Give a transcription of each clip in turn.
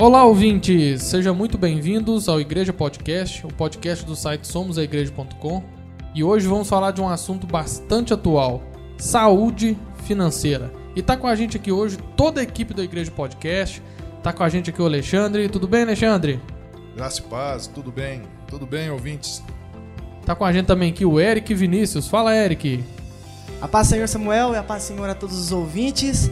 Olá, ouvintes! Sejam muito bem-vindos ao Igreja Podcast, o podcast do site somosaigreja.com. E hoje vamos falar de um assunto bastante atual: saúde financeira. E tá com a gente aqui hoje toda a equipe do Igreja Podcast. Tá com a gente aqui o Alexandre. Tudo bem, Alexandre? Graça e paz, tudo bem? Tudo bem, ouvintes? Tá com a gente também aqui o Eric Vinícius. Fala, Eric. A paz do Senhor Samuel e a paz Senhor a todos os ouvintes.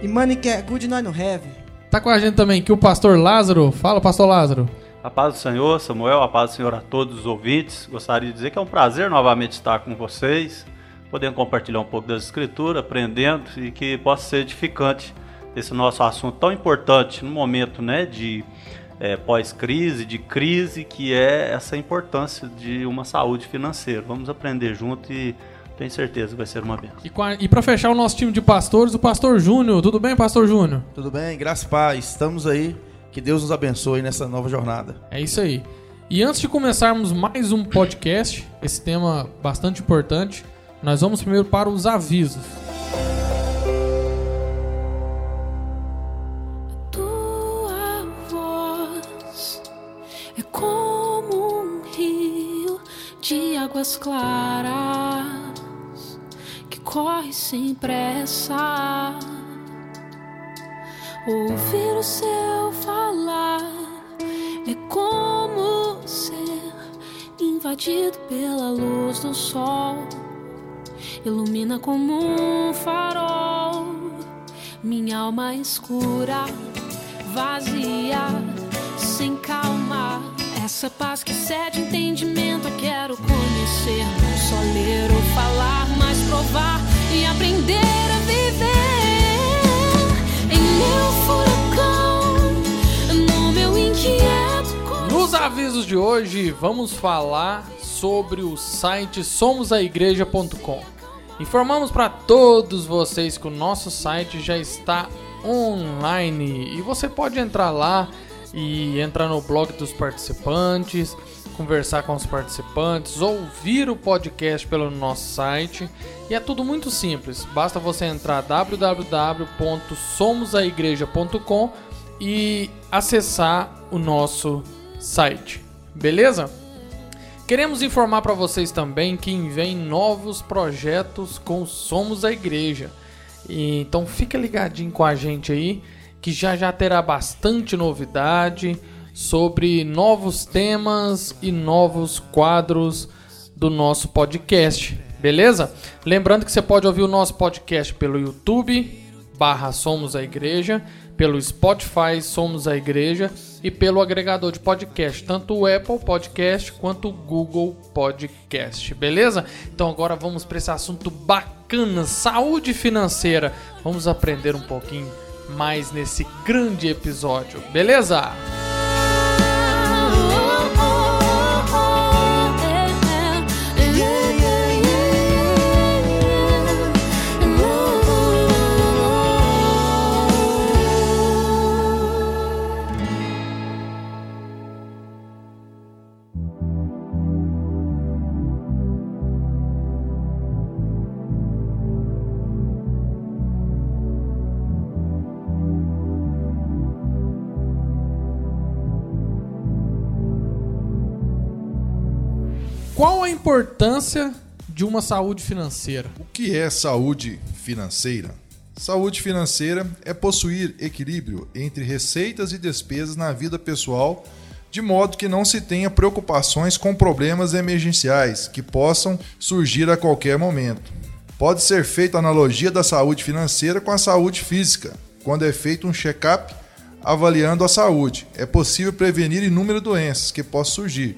E money que é good nós no have. Tá com a gente também aqui o pastor Lázaro. Fala, pastor Lázaro. A paz do Senhor, Samuel, a paz do Senhor a todos os ouvintes. Gostaria de dizer que é um prazer novamente estar com vocês, podendo compartilhar um pouco das escrituras, aprendendo e que possa ser edificante esse nosso assunto tão importante no momento né, de é, pós-crise, de crise, que é essa importância de uma saúde financeira. Vamos aprender junto e tenho certeza que vai ser uma benção. E, a- e para fechar o nosso time de pastores, o pastor Júnior. Tudo bem, pastor Júnior? Tudo bem? Graça e paz. Estamos aí. Que Deus nos abençoe nessa nova jornada. É isso aí. E antes de começarmos mais um podcast, esse tema bastante importante, nós vamos primeiro para os avisos. Tua voz é como um rio de águas claras corre sem pressa. Ouvir o seu falar é como ser invadido pela luz do sol. Ilumina como um farol minha alma escura, vazia, sem calma. Essa paz que cede entendimento, eu quero conhecer. Não só ler ou falar, provar e aprender a viver. Em meu furacão, no meu inquieto. Nos avisos de hoje, vamos falar sobre o site somosaigreja.com. Informamos para todos vocês que o nosso site já está online e você pode entrar lá e entrar no blog dos participantes, conversar com os participantes, ouvir o podcast pelo nosso site. E é tudo muito simples. Basta você entrar www.somosaigreja.com e acessar o nosso site. Beleza? Queremos informar para vocês também que vem novos projetos com Somos a Igreja. Então fica ligadinho com a gente aí, que já já terá bastante novidade sobre novos temas e novos quadros do nosso podcast. Beleza? Lembrando que você pode ouvir o nosso podcast pelo YouTube barra Somos a Igreja, pelo Spotify Somos a Igreja e pelo agregador de podcast, tanto o Apple Podcast quanto o Google Podcast, beleza? Então agora vamos para esse assunto bacana, saúde financeira. Vamos aprender um pouquinho mais nesse grande episódio, beleza? Qual a importância de uma saúde financeira? O que é saúde financeira? Saúde financeira é possuir equilíbrio entre receitas e despesas na vida pessoal, de modo que não se tenha preocupações com problemas emergenciais que possam surgir a qualquer momento. Pode ser feita analogia da saúde financeira com a saúde física. Quando é feito um check-up avaliando a saúde, é possível prevenir inúmeras doenças que possam surgir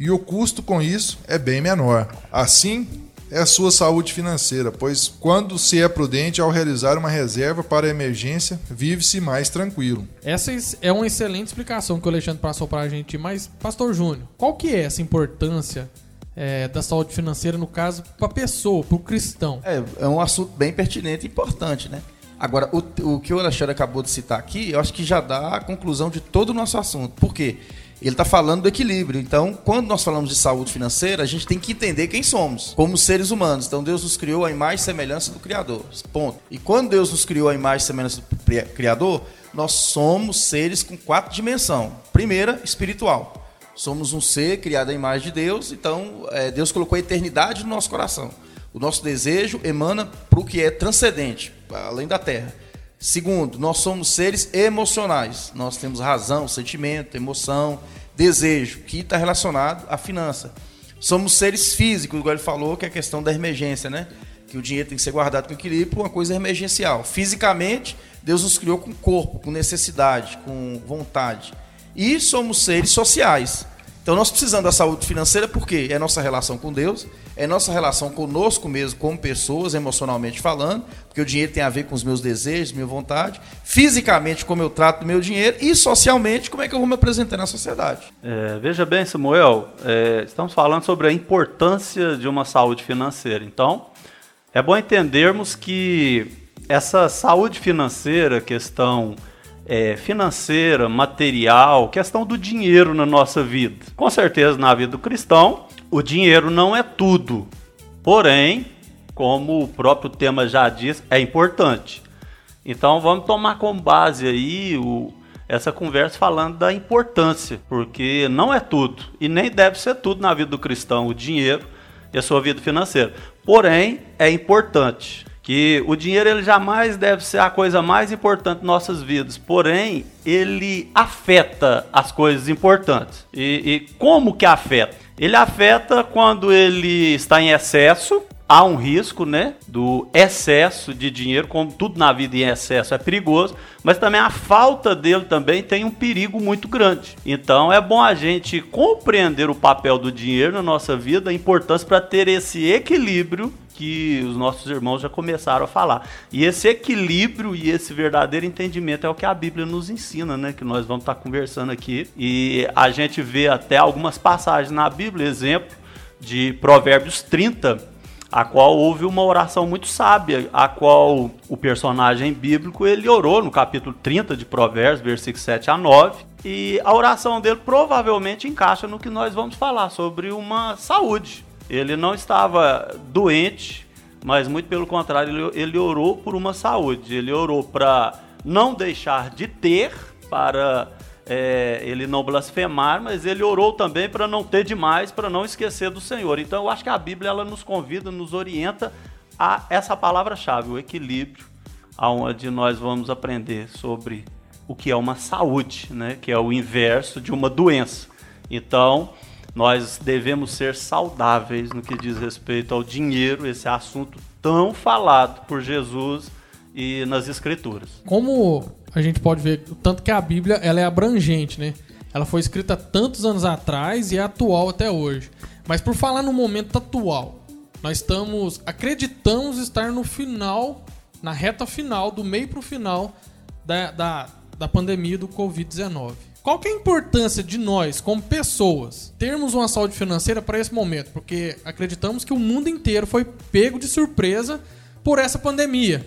e o custo com isso é bem menor. Assim, é a sua saúde financeira, pois quando se é prudente ao realizar uma reserva para emergência, vive-se mais tranquilo. Essa é uma excelente explicação que o Alexandre passou para a gente, mas, Pastor Júnior, qual que é essa importância é, da saúde financeira, no caso, para a pessoa, para o cristão? É, é um assunto bem pertinente e importante, né? Agora, o, o que o Alexandre acabou de citar aqui, eu acho que já dá a conclusão de todo o nosso assunto. Por quê? Ele está falando do equilíbrio. Então, quando nós falamos de saúde financeira, a gente tem que entender quem somos, como seres humanos. Então, Deus nos criou a imagem e semelhança do Criador. Ponto. E quando Deus nos criou a imagem e semelhança do Criador, nós somos seres com quatro dimensões. Primeira, espiritual. Somos um ser criado à imagem de Deus, então é, Deus colocou a eternidade no nosso coração. O nosso desejo emana para o que é transcendente, além da terra. Segundo, nós somos seres emocionais. Nós temos razão, sentimento, emoção, desejo, que está relacionado à finança. Somos seres físicos, igual ele falou, que é a questão da emergência, né? Que o dinheiro tem que ser guardado com equilíbrio uma coisa emergencial. Fisicamente, Deus nos criou com corpo, com necessidade, com vontade. E somos seres sociais. Então nós precisamos da saúde financeira porque é nossa relação com Deus, é nossa relação conosco mesmo, como pessoas, emocionalmente falando, porque o dinheiro tem a ver com os meus desejos, minha vontade, fisicamente como eu trato do meu dinheiro e socialmente como é que eu vou me apresentar na sociedade. É, veja bem, Samuel, é, estamos falando sobre a importância de uma saúde financeira. Então, é bom entendermos que essa saúde financeira, questão é, financeira, material, questão do dinheiro na nossa vida. Com certeza, na vida do cristão, o dinheiro não é tudo. Porém, como o próprio tema já diz, é importante. Então vamos tomar como base aí o, essa conversa falando da importância, porque não é tudo e nem deve ser tudo na vida do cristão o dinheiro e a sua vida financeira. Porém, é importante que o dinheiro ele jamais deve ser a coisa mais importante de nossas vidas, porém ele afeta as coisas importantes. E, e, como que afeta? Ele afeta quando ele está em excesso. Há um risco, né, do excesso de dinheiro, como tudo na vida em excesso é perigoso, mas também a falta dele também tem um perigo muito grande. Então é bom a gente compreender o papel do dinheiro na nossa vida, a importância para ter esse equilíbrio que os nossos irmãos já começaram a falar. E esse equilíbrio e esse verdadeiro entendimento é o que a Bíblia nos ensina, né? Que nós vamos estar conversando aqui. E a gente vê até algumas passagens na Bíblia, exemplo de Provérbios 30, a qual houve uma oração muito sábia, a qual o personagem bíblico ele orou no capítulo 30 de Provérbios, versículos 7 a 9, e a oração dele provavelmente encaixa no que nós vamos falar sobre uma saúde, ele não estava doente, mas muito pelo contrário, ele, ele orou por uma saúde. Ele orou para não deixar de ter, para é, ele não blasfemar, mas ele orou também para não ter demais, para não esquecer do Senhor. Então eu acho que a Bíblia ela nos convida, nos orienta a essa palavra-chave, o equilíbrio, aonde nós vamos aprender sobre o que é uma saúde, né? que é o inverso de uma doença. Então, nós devemos ser saudáveis no que diz respeito ao dinheiro, esse assunto tão falado por Jesus e nas escrituras. Como a gente pode ver, tanto que a Bíblia ela é abrangente, né? Ela foi escrita tantos anos atrás e é atual até hoje. Mas por falar no momento atual, nós estamos acreditamos estar no final, na reta final, do meio para o final da, da, da pandemia do Covid-19. Qual que é a importância de nós, como pessoas, termos uma saúde financeira para esse momento? Porque acreditamos que o mundo inteiro foi pego de surpresa por essa pandemia.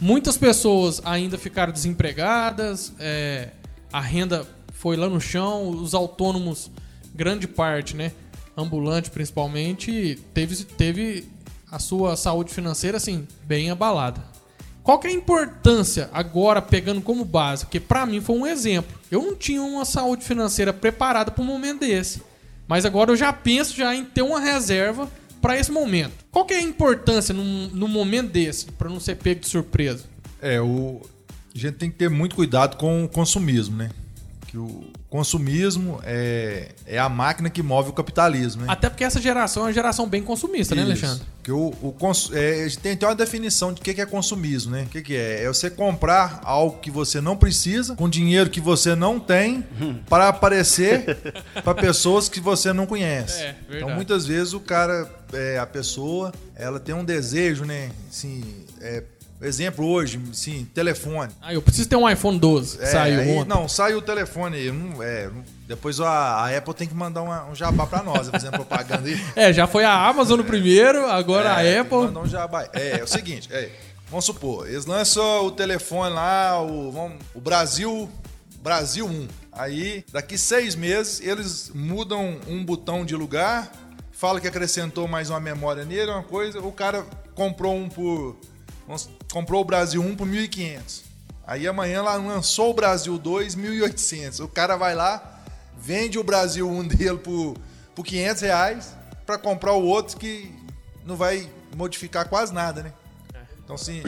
Muitas pessoas ainda ficaram desempregadas, é, a renda foi lá no chão, os autônomos, grande parte, né? Ambulante principalmente, teve, teve a sua saúde financeira assim, bem abalada. Qual que é a importância agora pegando como base? Porque para mim foi um exemplo. Eu não tinha uma saúde financeira preparada para um momento desse. Mas agora eu já penso já em ter uma reserva para esse momento. Qual que é a importância num, momento desse, para não ser pego de surpresa? É, o a gente tem que ter muito cuidado com o consumismo, né? Que o consumismo é, é a máquina que move o capitalismo, né? Até porque essa geração é uma geração bem consumista, né, Isso. Alexandre? Que o, o cons- é, a gente tem até uma definição de o que que é consumismo, né? O que, que é? É você comprar algo que você não precisa, com dinheiro que você não tem, para aparecer para pessoas que você não conhece. É, verdade. então, muitas vezes o cara, é, a pessoa, ela tem um desejo, né? Assim, é, exemplo hoje, sim, telefone. Ah, eu preciso ter um iPhone 12, que É, saiu aí- ontem. Não, saiu o telefone não- é, depois a, a Apple tem que mandar uma- um jabá pra nós, fazendo propaganda aí. É, já foi a Amazon no primeiro, agora É, a Apple. mandar um jabá. É, é o seguinte, é, vamos supor, eles lançam o telefone lá, o, vamos- o Brasil, Brasil 1. Aí, daqui seis meses, eles mudam um botão de lugar, fala que acrescentou mais uma memória nele, uma coisa, o cara comprou um por. vamos- comprou o Brasil 1 por 1.500. Aí amanhã lá lançou o Brasil 2, 1.800. O cara vai lá, vende o Brasil 1 dele por, por 500 reais para comprar o outro que não vai modificar quase nada, né? Então, assim.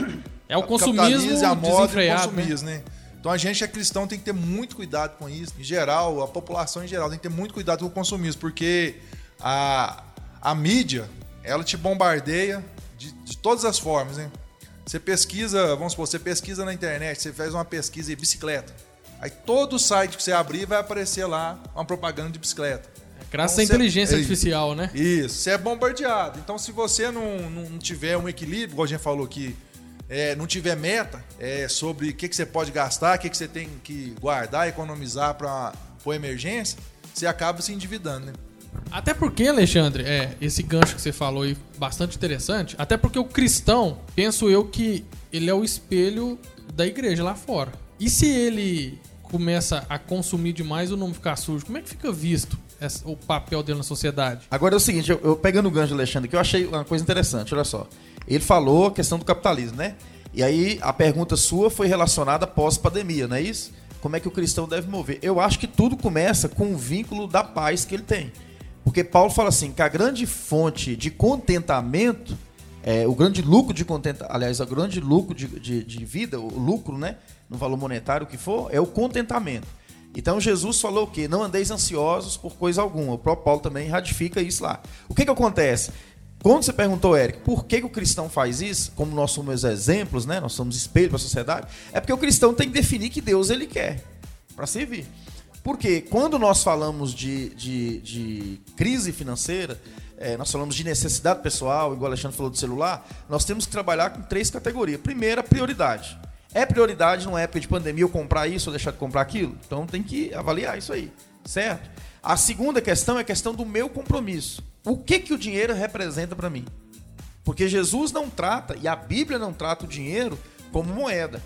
É o consumismo a moda e o né? consumismo, né? Então a gente é cristão tem que ter muito cuidado com isso. Em geral, a população em geral tem que ter muito cuidado com o consumismo, porque a, a mídia, ela te bombardeia de, de todas as formas, né? Você pesquisa, vamos supor, você pesquisa na internet, você faz uma pesquisa de bicicleta. Aí todo site que você abrir vai aparecer lá uma propaganda de bicicleta. Graças Então, à inteligência artificial, né? Isso, você é bombardeado. Então, se você não, não tiver um equilíbrio, igual a gente falou aqui, é, não tiver meta é, sobre o que, que você pode gastar, o que, que você tem que guardar, economizar para emergência, você acaba se endividando, né? Até porque, Alexandre, é, esse gancho que você falou aí, bastante interessante. Até porque o cristão, penso eu que ele é o espelho da igreja lá fora. E se ele começa a consumir demais ou não ficar sujo, como é que fica visto essa- o papel dele na sociedade? Agora é o seguinte, eu, eu pegando o gancho Alexandre, que eu achei uma coisa interessante, olha só. Ele falou a questão do capitalismo, né? E aí a pergunta sua foi relacionada pós-pandemia, não é isso? Como é que o cristão deve mover? Eu acho que tudo começa com o vínculo da paz que ele tem. Porque Paulo fala assim, que a grande fonte de contentamento, é, o grande lucro de contentamento, aliás, o grande lucro de, de, de vida, o lucro, né? No valor monetário, o que for, é o contentamento. Então Jesus falou o quê? Não andeis ansiosos por coisa alguma. O próprio Paulo também ratifica isso lá. O que que acontece? Quando você perguntou, Eric, por que, que o cristão faz isso, como nós somos exemplos, né? Nós somos espelho para a sociedade, é porque o cristão tem que definir que Deus ele quer para servir. Porque quando nós falamos de, de, de crise financeira, eh, nós falamos de necessidade pessoal, igual o Alexandre falou do celular, nós temos que trabalhar com três categorias. Primeira, prioridade. É prioridade numa época de pandemia eu comprar isso ou deixar de comprar aquilo? Então tem que avaliar isso aí, certo? A segunda questão é a questão do meu compromisso. O que, que o dinheiro representa para mim? Porque Jesus não trata, e a Bíblia não trata o dinheiro como moeda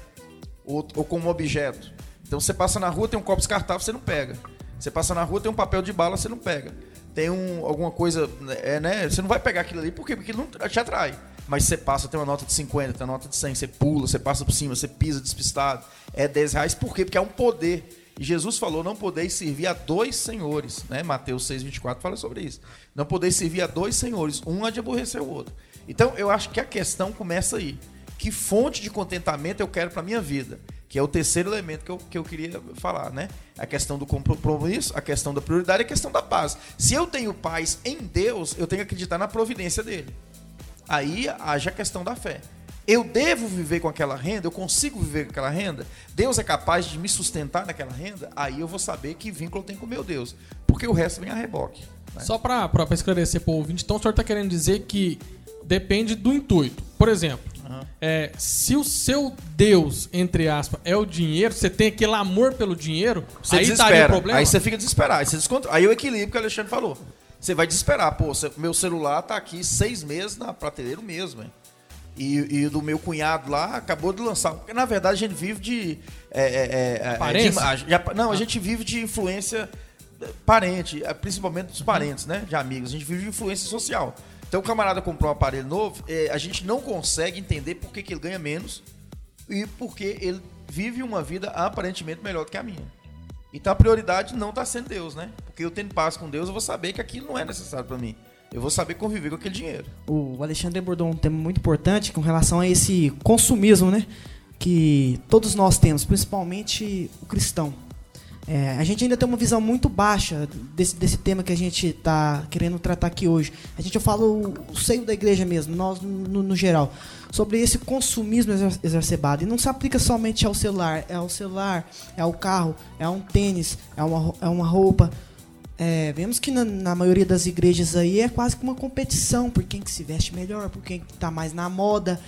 ou, ou como objeto. Então você passa na rua, tem um copo descartável, você não pega. Você passa na rua, tem um papel de bala, você não pega. Tem um, alguma coisa, é, né? Você não vai pegar aquilo ali, por quê? Porque não te atrai. Mas você passa, tem uma nota de 50, tem uma nota de 100, você pula, você passa por cima, você pisa despistado. É 10 reais, por quê? Porque é um poder. E Jesus falou, não podeis servir a dois senhores, né? Mateus 6, 24 fala sobre isso. Não podeis servir a dois senhores, um há de aborrecer o outro. Então, eu acho que a questão começa aí. Que fonte de contentamento eu quero para minha vida? Que é o terceiro elemento que eu, que eu queria falar, né? A questão do compromisso, a questão da prioridade e a questão da paz. Se eu tenho paz em Deus, eu tenho que acreditar na providência dele. Aí haja a questão da fé. Eu devo viver com aquela renda? Eu consigo viver com aquela renda? Deus é capaz de me sustentar naquela renda? Aí eu vou saber que vínculo eu tenho com o meu Deus. Porque o resto vem a reboque. né? Só pra esclarecer pro ouvinte, então o senhor tá querendo dizer que depende do intuito. Por exemplo, é, se o seu Deus, entre aspas, é o dinheiro, você tem aquele amor pelo dinheiro, Você aí desespera. problema? Aí você fica desesperado. Aí, você descontra... aí é o equilíbrio que o Alexandre falou. Você vai desesperar. Pô, meu celular tá aqui seis meses na prateleira mesmo, hein? E, e do meu cunhado lá acabou de lançar. Porque na verdade a gente vive de. É, é, é, é, Aparência? de não, a gente vive de influência eh, parente, eh, principalmente dos parentes, né? De amigos. A gente vive de influência social. Então o camarada comprou um aparelho novo, eh, a gente não consegue entender por que, que ele ganha menos e porque ele vive uma vida aparentemente melhor do que a minha. Então a prioridade não está sendo Deus, né? Porque eu tendo paz com Deus, eu vou saber que aquilo não é necessário para mim. Eu vou saber conviver com aquele dinheiro. O Alexandre abordou um tema muito importante com relação a esse consumismo, né? Que todos nós temos, principalmente o cristão. É, a gente ainda tem uma visão muito baixa desse, desse tema que a gente está querendo tratar aqui hoje. A gente eu falo o, seio da igreja mesmo, nós no, no geral, sobre esse consumismo exacerbado. E não se aplica somente ao celular, é ao celular, é ao carro, é a um tênis, é uma, é uma roupa. É, vemos que na, na maioria das igrejas aí é quase que uma competição por quem que se veste melhor, por quem que tá mais na moda.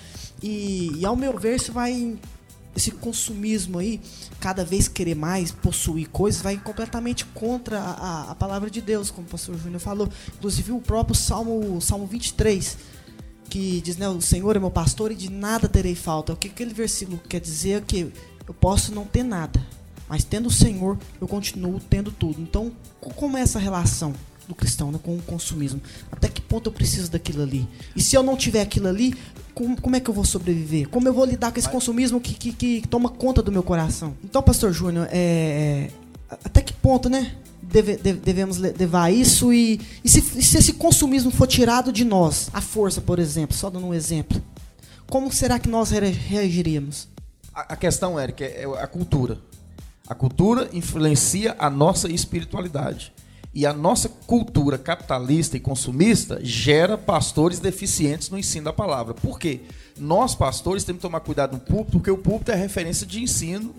E, e ao meu ver, isso vai. Esse consumismo aí, cada vez querer mais, possuir coisas, vai completamente contra a, a- palavra de Deus, como o pastor Júnior falou. Inclusive o próprio Salmo, Salmo 23, que diz, né, o Senhor é meu pastor e de nada terei falta. O que aquele versículo quer dizer é que eu posso não ter nada, mas tendo o Senhor, eu continuo tendo tudo. Então, co- como é essa relação? Do cristão, né, com o consumismo. Até que ponto eu preciso daquilo ali? E se eu não tiver aquilo ali, como, como é que eu vou sobreviver? Como eu vou lidar com esse consumismo que, que, que toma conta do meu coração? Então, Pastor Júnior, é, é, até que ponto, né? Deve, deve, devemos levar isso e, e, se, se esse consumismo for tirado de nós, a força, por exemplo, só dando um exemplo, como será que nós reagiríamos? A, a questão, Eric, é, é a cultura. A cultura influencia a nossa espiritualidade. E a nossa cultura capitalista e consumista gera pastores deficientes no ensino da palavra. Por quê? Nós, pastores, temos que tomar cuidado no púlpito, porque o púlpito é referência de ensino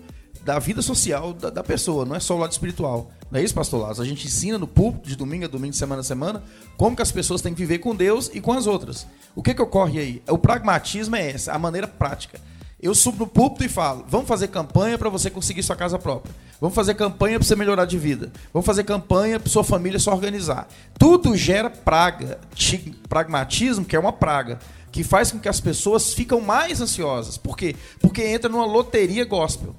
da vida social da, da, pessoa, não é só o lado espiritual. Não é isso, pastor Lázaro? A gente ensina no púlpito, de domingo a domingo, de semana a semana, como que as pessoas têm que viver com Deus e com as outras. O que, que ocorre aí? O pragmatismo é essa, a maneira prática. Eu subo no púlpito e falo: vamos fazer campanha para você conseguir sua casa própria. Vamos fazer campanha para você melhorar de vida. Vamos fazer campanha para sua família se organizar. Tudo gera praga, pragmatismo, que é uma praga, que faz com que as pessoas ficam mais ansiosas. Por quê? Porque entra numa loteria gospel.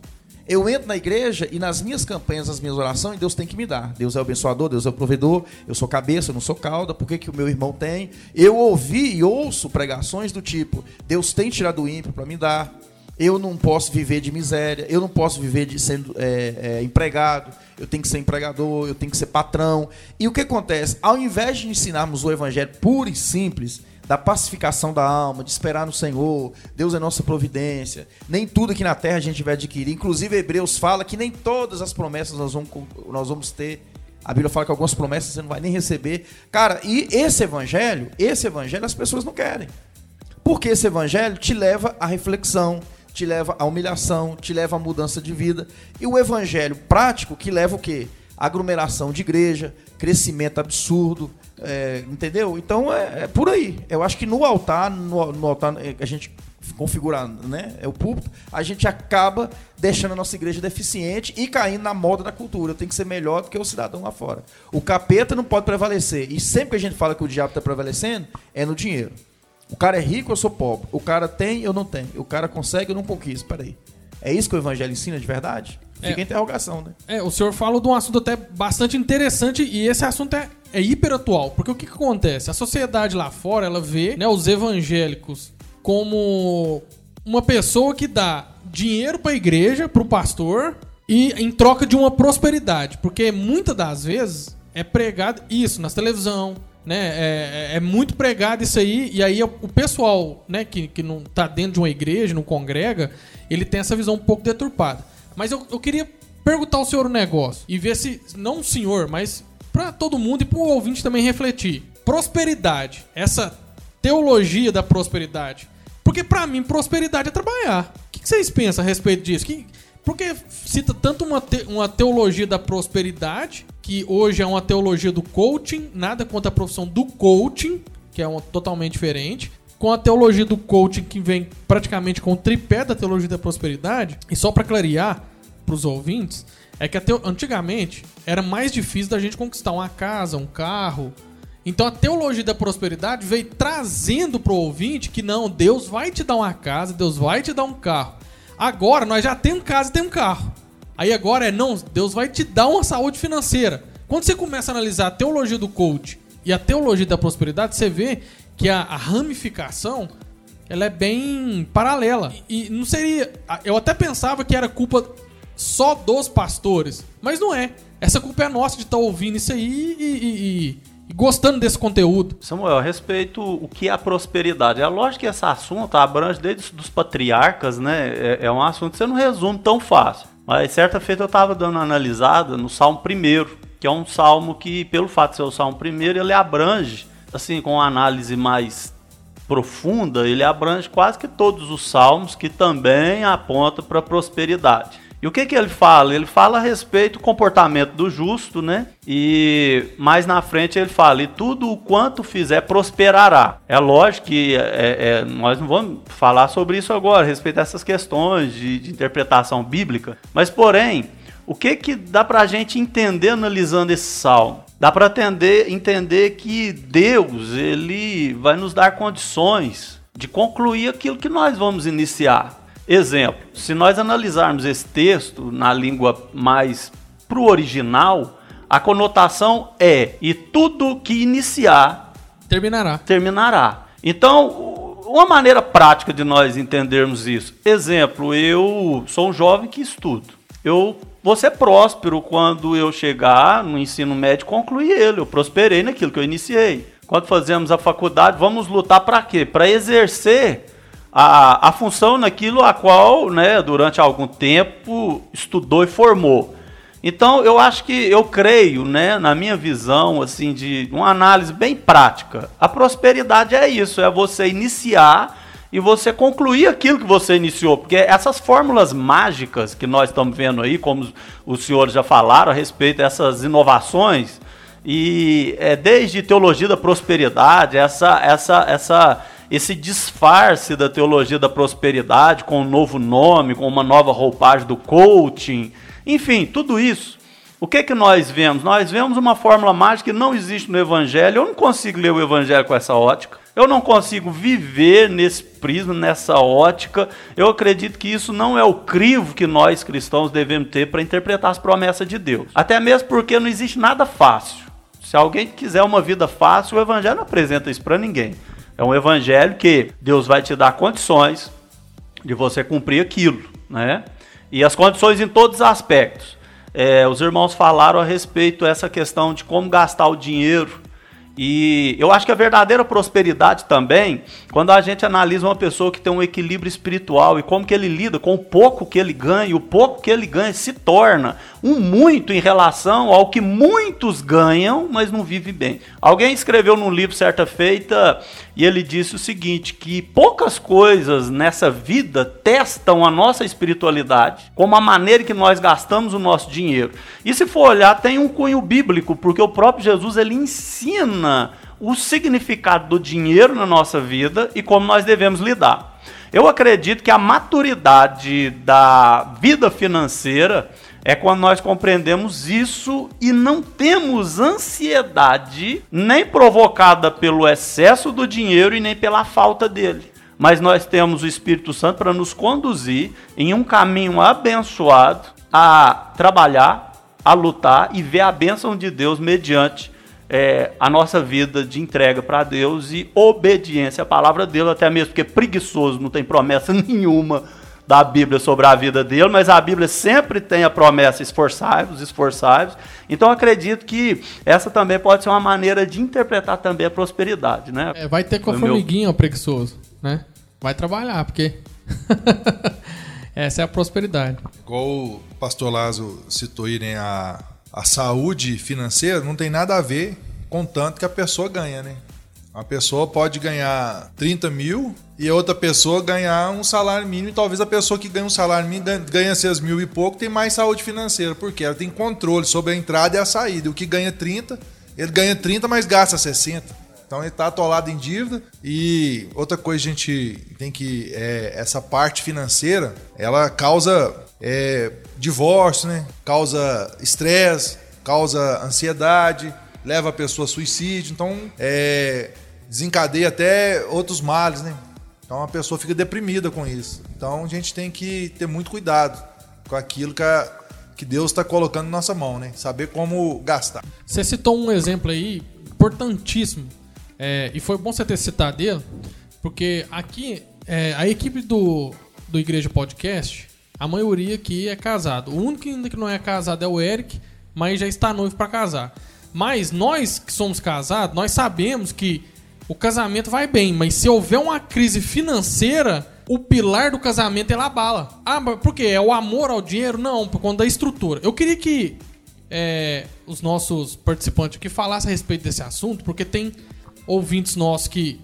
Eu entro na igreja e nas minhas campanhas, nas minhas orações, Deus tem que me dar. Deus é o abençoador, Deus é o provedor. Eu sou cabeça, eu não sou cauda. Por que, que o meu irmão tem? Eu ouvi e ouço pregações do tipo: Deus tem tirado o ímpio para me dar. Eu não posso viver de miséria, eu não posso viver de sendo é, é, empregado, eu tenho que ser empregador, eu tenho que ser patrão. E o que acontece? Ao invés de ensinarmos o evangelho puro e simples, da pacificação da alma, de esperar no Senhor, Deus é nossa providência, nem tudo aqui na terra a gente vai adquirir. Inclusive, Hebreus fala que nem todas as promessas nós vamos, nós vamos ter. A Bíblia fala que algumas promessas você não vai nem receber. Cara, e esse evangelho, esse evangelho as pessoas não querem. Porque esse evangelho te leva à reflexão, te leva à humilhação, te leva à mudança de vida. E o evangelho prático que leva o quê? Aglomeração de igreja, crescimento absurdo, é, entendeu? Então é, é, por aí. Eu acho que no altar, no, no altar é, a gente configurar, né, é o púlpito, a gente acaba deixando a nossa igreja deficiente e caindo na moda da cultura. Tem que ser melhor do que o cidadão lá fora. O capeta não pode prevalecer. E sempre que a gente fala que o diabo está prevalecendo, é no dinheiro. O cara é rico, eu sou pobre. O cara tem, eu não tenho. O cara consegue, eu não conquisto. Peraí. É isso que o evangelho ensina de verdade? Fica é, a interrogação, né? É, o senhor fala de um assunto até bastante interessante e esse assunto é, é hiper atual. Porque o que, que acontece? A sociedade lá fora, ela vê né, os evangélicos como uma pessoa que dá dinheiro para a igreja, para o pastor, e em troca de uma prosperidade. Porque muitas das vezes é pregado isso nas televisão, né? É, é, é, muito pregado isso aí, e aí o pessoal, né, que, que não tá dentro de uma igreja, não congrega, ele tem essa visão um pouco deturpada. Mas eu, eu queria perguntar ao senhor um negócio e ver se, não o senhor, mas para todo mundo e para o ouvinte também refletir. Prosperidade, essa teologia da prosperidade. Porque para mim, prosperidade é trabalhar. O que, vocês pensam a respeito disso? Que, porque cita tanto uma, te, uma teologia da prosperidade, que hoje é uma teologia do coaching, nada contra a profissão do coaching, que é uma, totalmente diferente, com a teologia do coaching que vem praticamente com o tripé da teologia da prosperidade. E só para clarear para os ouvintes, é que teo... antigamente era mais difícil da gente conquistar uma casa, um carro. Então a teologia da prosperidade veio trazendo para o ouvinte que não, Deus vai te dar uma casa, Deus vai te dar um carro. Agora nós já temos casa e temos carro. Aí agora é não, Deus vai te dar uma saúde financeira. Quando você começa a analisar a teologia do coach e a teologia da prosperidade, você vê que a, a ramificação ela é bem paralela. E, e não seria. Eu até pensava que era culpa só dos pastores, mas não é. Essa culpa é nossa de estar tá ouvindo isso aí e, e, e gostando desse conteúdo. Samuel, a respeito o que é a prosperidade. É lógico que esse assunto abrange desde os patriarcas, né? É, é um assunto que você não resume tão fácil. Mas certa feita eu estava dando uma analisada no Salmo 1, que é um salmo que, pelo fato de ser o Salmo 1, ele abrange, assim, com uma análise mais profunda, ele abrange quase que todos os salmos que também apontam para prosperidade. E o que, que ele fala? Ele fala a respeito do comportamento do justo, né? E mais na frente ele fala: e tudo o quanto fizer prosperará. É lógico que é, é, nós não vamos falar sobre isso agora, a respeito dessas questões de, de interpretação bíblica. Mas, porém, o que, que dá para a gente entender analisando esse salmo? Dá para entender, que Deus ele vai nos dar condições de concluir aquilo que nós vamos iniciar. Exemplo, se nós analisarmos esse texto na língua mais pro original, a conotação é e tudo que iniciar Terminará. terminará. Então, uma maneira prática de nós entendermos isso. Exemplo, eu sou um jovem que estudo. Eu vou ser próspero quando eu chegar no ensino médio concluir ele. Eu prosperei naquilo que eu iniciei. Quando fazemos a faculdade, vamos lutar para quê? Para exercer a, a função naquilo a qual, né, durante algum tempo, estudou e formou. Então, eu acho que eu creio, né, na minha visão, assim, de uma análise bem prática. A prosperidade é isso, é você iniciar e você concluir aquilo que você iniciou, porque essas fórmulas mágicas que nós estamos vendo aí, como os senhores já falaram a respeito dessas inovações, e é, desde teologia da prosperidade, essa, essa, essa, esse disfarce da teologia da prosperidade com um novo nome, com uma nova roupagem do coaching, enfim, tudo isso. O que que nós vemos? Nós vemos uma fórmula mágica que não existe no Evangelho. Eu não consigo ler o Evangelho com essa ótica. Eu não consigo viver nesse prisma, nessa ótica. Eu acredito que isso não é o crivo que nós cristãos devemos ter para interpretar as promessas de Deus. Até mesmo porque não existe nada fácil. Se alguém quiser uma vida fácil, o Evangelho não apresenta isso para ninguém. É um Evangelho que Deus vai te dar condições de você cumprir aquilo, né? E as condições em todos os aspectos. É, os irmãos falaram a respeito dessa questão de como gastar o dinheiro. E eu acho que a verdadeira prosperidade também, quando a gente analisa uma pessoa que tem um equilíbrio espiritual e como que ele lida com o pouco que ele ganha, e o pouco que ele ganha se torna um muito em relação ao que muitos ganham, mas não vivem bem. Alguém escreveu num livro certa feita e ele disse o seguinte, que poucas coisas nessa vida testam a nossa espiritualidade, como a maneira que nós gastamos o nosso dinheiro. E se for olhar, tem um cunho bíblico, porque o próprio Jesus ele ensina o significado do dinheiro na nossa vida e como nós devemos lidar. Eu acredito que a maturidade da vida financeira é quando nós compreendemos isso e não temos ansiedade nem provocada pelo excesso do dinheiro e nem pela falta dele. Mas nós temos o Espírito Santo para nos conduzir em um caminho abençoado a trabalhar, a lutar e ver a bênção de Deus mediante é, a nossa vida de entrega para Deus e obediência à palavra dele, até mesmo porque preguiçoso não tem promessa nenhuma da Bíblia sobre a vida dele, mas a Bíblia sempre tem a promessa esforçai-vos, esforçai-vos. Então acredito que essa também pode ser uma maneira de interpretar também a prosperidade, né? É, vai ter com a O meu- formiguinha, ó, preguiçoso, né? Vai trabalhar, porque essa é a prosperidade. Igual o pastor Lazo citou aí, né? A, a saúde financeira não tem nada a ver com tanto que a pessoa ganha, né? Uma pessoa pode ganhar 30 mil e a outra pessoa ganhar um salário mínimo. E talvez a pessoa que ganha um salário mínimo ganha- ganha 6 mil e pouco tem mais saúde financeira, porque ela tem controle sobre a entrada e a saída. O que ganha 30, ele ganha 30, mas gasta 60. Então ele está atolado em dívida. E outra coisa, a gente tem que. é, essa parte financeira, ela causa é, divórcio, né? Causa estresse, causa ansiedade, leva a pessoa a suicídio. Então, é, desencadeia até outros males, né? Então a pessoa fica deprimida com isso. Então a gente tem que ter muito cuidado com aquilo que, a- que Deus está colocando na nossa mão, né? Saber como gastar. Você citou um exemplo aí importantíssimo. é, e foi bom você ter citado ele, porque aqui é, a equipe do, do Igreja Podcast, a maioria aqui é casado. O único ainda que não é casado é o Eric, mas já está noivo para casar. Mas nós que somos casados, nós sabemos que o casamento vai bem, mas se houver uma crise financeira, o pilar do casamento ele abala. Ah, mas por quê? É o amor ao dinheiro? Não, por conta da estrutura. Eu queria que é, os nossos participantes aqui falassem a respeito desse assunto, porque tem ouvintes nossos que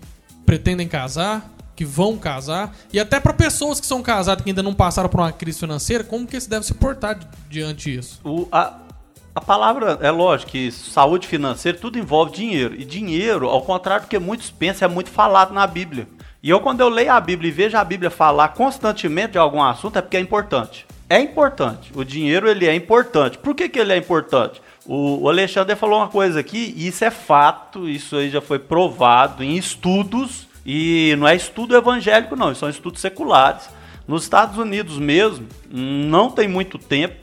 pretendem casar, que vão casar, e até para pessoas que são casadas que ainda não passaram por uma crise financeira, como que se deve se portar di- diante disso? O- a, a palavra, é lógico que saúde financeira, tudo envolve dinheiro. E dinheiro, ao contrário do que muitos pensam, é muito falado na Bíblia. E eu, quando eu leio a Bíblia e vejo a Bíblia falar constantemente de algum assunto, é porque é importante. É importante. O dinheiro, ele é importante. Por que, que ele é importante? O, Alexandre falou uma coisa aqui, e isso é fato, isso aí já foi provado em estudos, e não é estudo evangélico, não, são estudos seculares. Nos Estados Unidos mesmo, não tem muito tempo,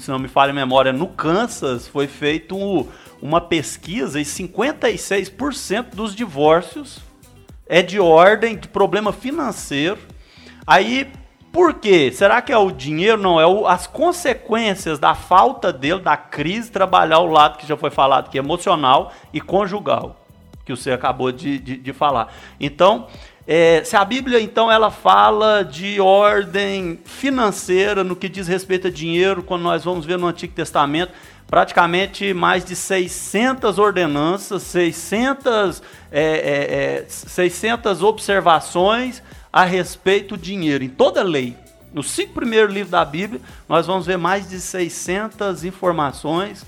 se não me falha a memória, no Kansas foi feito um, uma pesquisa e 56% dos divórcios é de ordem de problema financeiro. Aí, por quê? Será que é o dinheiro? Não, é o, as consequências da falta dele, da crise, trabalhar o lado que já foi falado, que é emocional e conjugal, que você acabou de, de, de falar. Então, é, se a Bíblia, então, ela fala de ordem financeira no que diz respeito a dinheiro, quando nós vamos ver no Antigo Testamento, praticamente mais de 600 ordenanças, 600, é, é, é, 600 observações a respeito do dinheiro, em toda lei. Nos cinco primeiros livros da Bíblia, nós vamos ver mais de 600 informações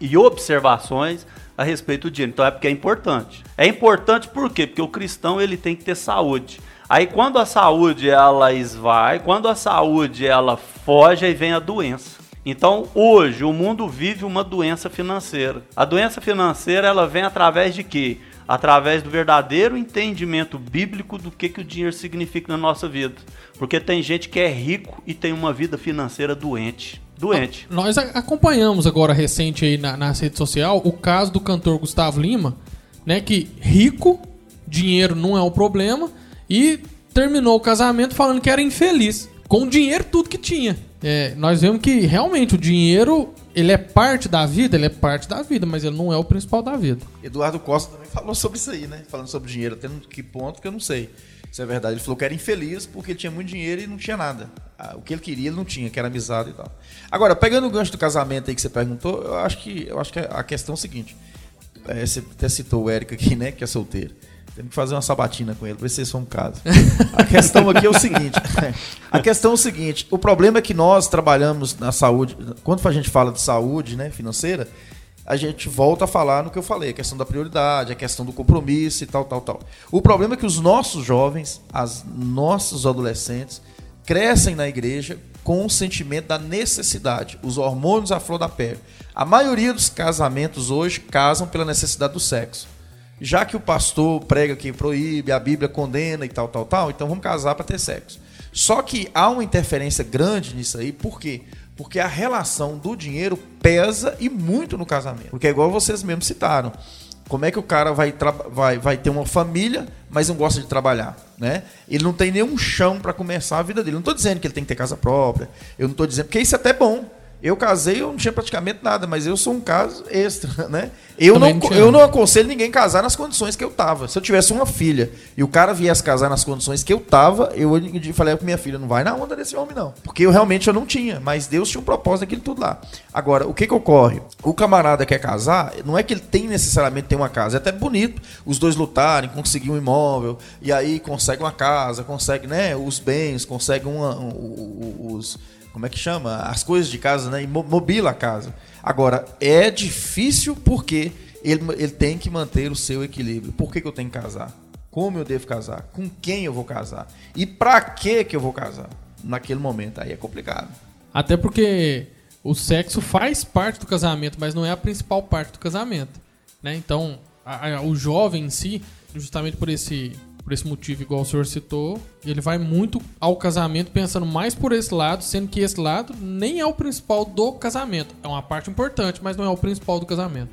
e observações a respeito do dinheiro. Então é porque é importante. É importante por quê? Porque o cristão ele tem que ter saúde. Aí quando a saúde ela esvai, quando a saúde ela foge, aí vem a doença. Então, hoje o mundo vive uma doença financeira. A doença financeira ela vem através de quê? Através do verdadeiro entendimento bíblico do que, que o dinheiro significa na nossa vida. Porque tem gente que é rico e tem uma vida financeira doente. Doente. Nós acompanhamos agora recente aí na, na rede social o caso do cantor Gustavo Lima, né? Que rico, dinheiro não é o problema, e terminou o casamento falando que era infeliz. Com o dinheiro tudo que tinha. É, nós vemos que realmente o dinheiro ele é parte da vida, ele é parte da vida, mas ele não é o principal da vida. Eduardo Costa também falou sobre isso aí, né? Falando sobre dinheiro, até que ponto que eu não sei se é verdade. Ele falou que era infeliz porque ele tinha muito dinheiro e não tinha nada. Ah, o que ele queria ele não tinha, que era amizade e tal. Agora, pegando o gancho do casamento aí que você perguntou, eu acho que, eu acho que a questão é a seguinte. É, você até citou o Érico aqui, né? Que é solteiro. Temos que fazer uma sabatina com ele, ver se isso é um caso. A questão aqui é o seguinte: a questão é o seguinte, o problema é que nós trabalhamos na saúde, quando a gente fala de saúde né, financeira, a gente volta a falar no que eu falei, a questão da prioridade, a questão do compromisso e tal, tal, tal. O problema é que os nossos jovens, as nossos adolescentes, crescem na igreja com o sentimento da necessidade, os hormônios à flor da pele. A maioria dos casamentos hoje casam pela necessidade do sexo já que o pastor prega que proíbe, a Bíblia condena e tal, tal, tal, então vamos casar para ter sexo. Só que há uma interferência grande nisso aí, por quê? Porque a relação do dinheiro pesa e muito no casamento. Porque é igual vocês mesmos citaram. Como é que o cara vai, vai, vai ter uma família, mas não gosta de trabalhar? Né? Ele não tem nenhum chão para começar a vida dele. Eu não estou dizendo que ele tem que ter casa própria. Eu não estou dizendo. Porque isso é até bom. Eu casei, eu não tinha praticamente nada, mas eu sou um caso extra, né? Eu não, eu não aconselho ninguém casar nas condições que eu tava. Se eu tivesse uma filha e o cara viesse casar nas condições que eu tava, eu falei pra minha filha, não vai na onda desse homem não. Porque eu realmente eu não tinha, mas Deus tinha um propósito daquilo tudo lá. Agora, o que que ocorre? O camarada quer casar, não é que ele tem necessariamente ter uma casa, é até bonito os dois lutarem, conseguir um imóvel, e aí consegue uma casa, consegue, né, os bens, consegue uma, um, os como é que chama? As coisas de casa, né? E mobila a casa. Agora, é difícil porque ele, ele tem que manter o seu equilíbrio. Por que, que eu tenho que casar? Como eu devo casar? Com quem eu vou casar? E para que que eu vou casar? Naquele momento aí é complicado. Até porque o sexo faz parte do casamento, mas não é a principal parte do casamento, né? Então, a, a, o jovem em si, justamente por esse por esse motivo, igual o senhor citou, ele vai muito ao casamento pensando mais por esse lado, sendo que esse lado nem é o principal do casamento. É uma parte importante, mas não é o principal do casamento.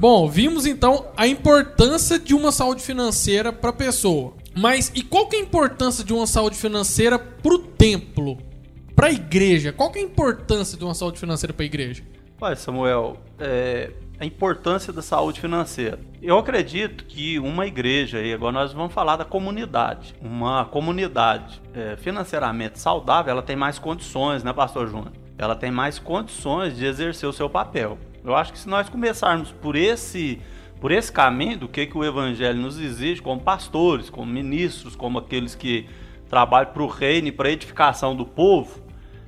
Bom, vimos então a importância de uma saúde financeira para a pessoa. Mas e qual que é a importância de uma saúde financeira para o templo? Para a igreja? Qual que é a importância de uma saúde financeira para a igreja? Olha, Samuel, é, a importância da saúde financeira. Eu acredito que uma igreja, e agora nós vamos falar da comunidade, uma comunidade é, financeiramente saudável, ela tem mais condições, né, Pastor Júnior? Ela tem mais condições de exercer o seu papel. Eu acho que se nós começarmos por esse por esse caminho do que, que o evangelho nos exige como pastores, como ministros, como aqueles que trabalham para o reino e para a edificação do povo,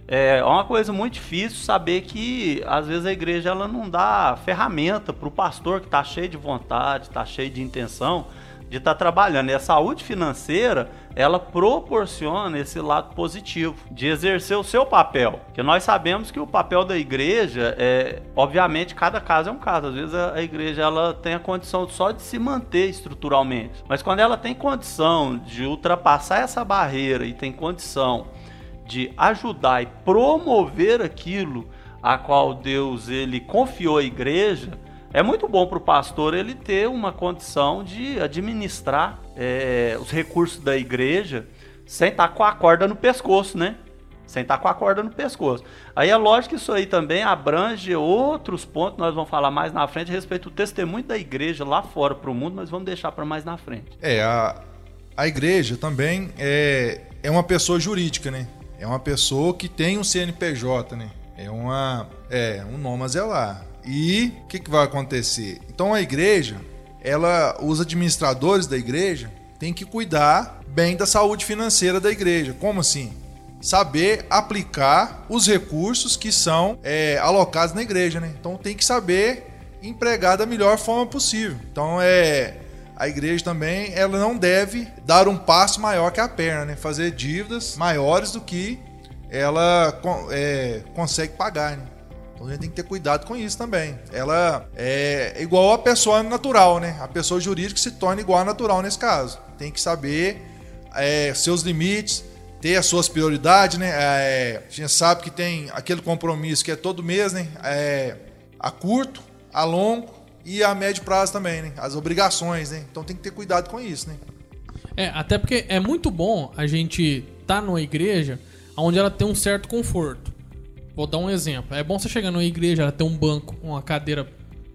é uma coisa muito difícil saber que às vezes a igreja ela não dá ferramenta para o pastor que está cheio de vontade, está cheio de intenção de estar trabalhando. E a saúde financeira, ela proporciona esse lado positivo de exercer o seu papel. Que nós sabemos que o papel da igreja é, obviamente, cada caso é um caso. Às vezes a, a igreja ela tem a condição só de se manter estruturalmente, mas quando ela tem condição de ultrapassar essa barreira e tem condição de ajudar e promover aquilo a qual Deus ele confiou à igreja, é muito bom para o pastor ele ter uma condição de administrar é, os recursos da igreja sem estar tá com a corda no pescoço, né? Sem estar tá com a corda no pescoço. Aí é lógico que isso aí também abrange outros pontos, nós vamos falar mais na frente a respeito do testemunho da igreja lá fora para o mundo, mas vamos deixar para mais na frente. É, a, a igreja também é, é uma pessoa jurídica, né? É uma pessoa que tem um CNPJ, né? É uma é um nome a zelar. E o que, que vai acontecer? Então a igreja, ela, os administradores da igreja, tem que cuidar bem da saúde financeira da igreja. Como assim? Saber aplicar os recursos que são é, alocados na igreja, né? Então tem que saber empregar da melhor forma possível. Então é a igreja também ela não deve dar um passo maior que a perna, né? Fazer dívidas maiores do que ela é, consegue pagar. Né? Então a gente tem que ter cuidado com isso também. Ela é igual a pessoa natural, né? A pessoa jurídica se torna igual a natural nesse caso. Tem que saber é, seus limites, ter as suas prioridades, né? É, a gente sabe que tem aquele compromisso que é todo mês, né? É, a curto, a longo e a médio prazo também, né? As obrigações, né? Então tem que ter cuidado com isso, né? É, até porque é muito bom a gente estar tá numa igreja onde ela tem um certo conforto. Vou dar um exemplo. É bom você chegar numa igreja, ela tem um banco, uma cadeira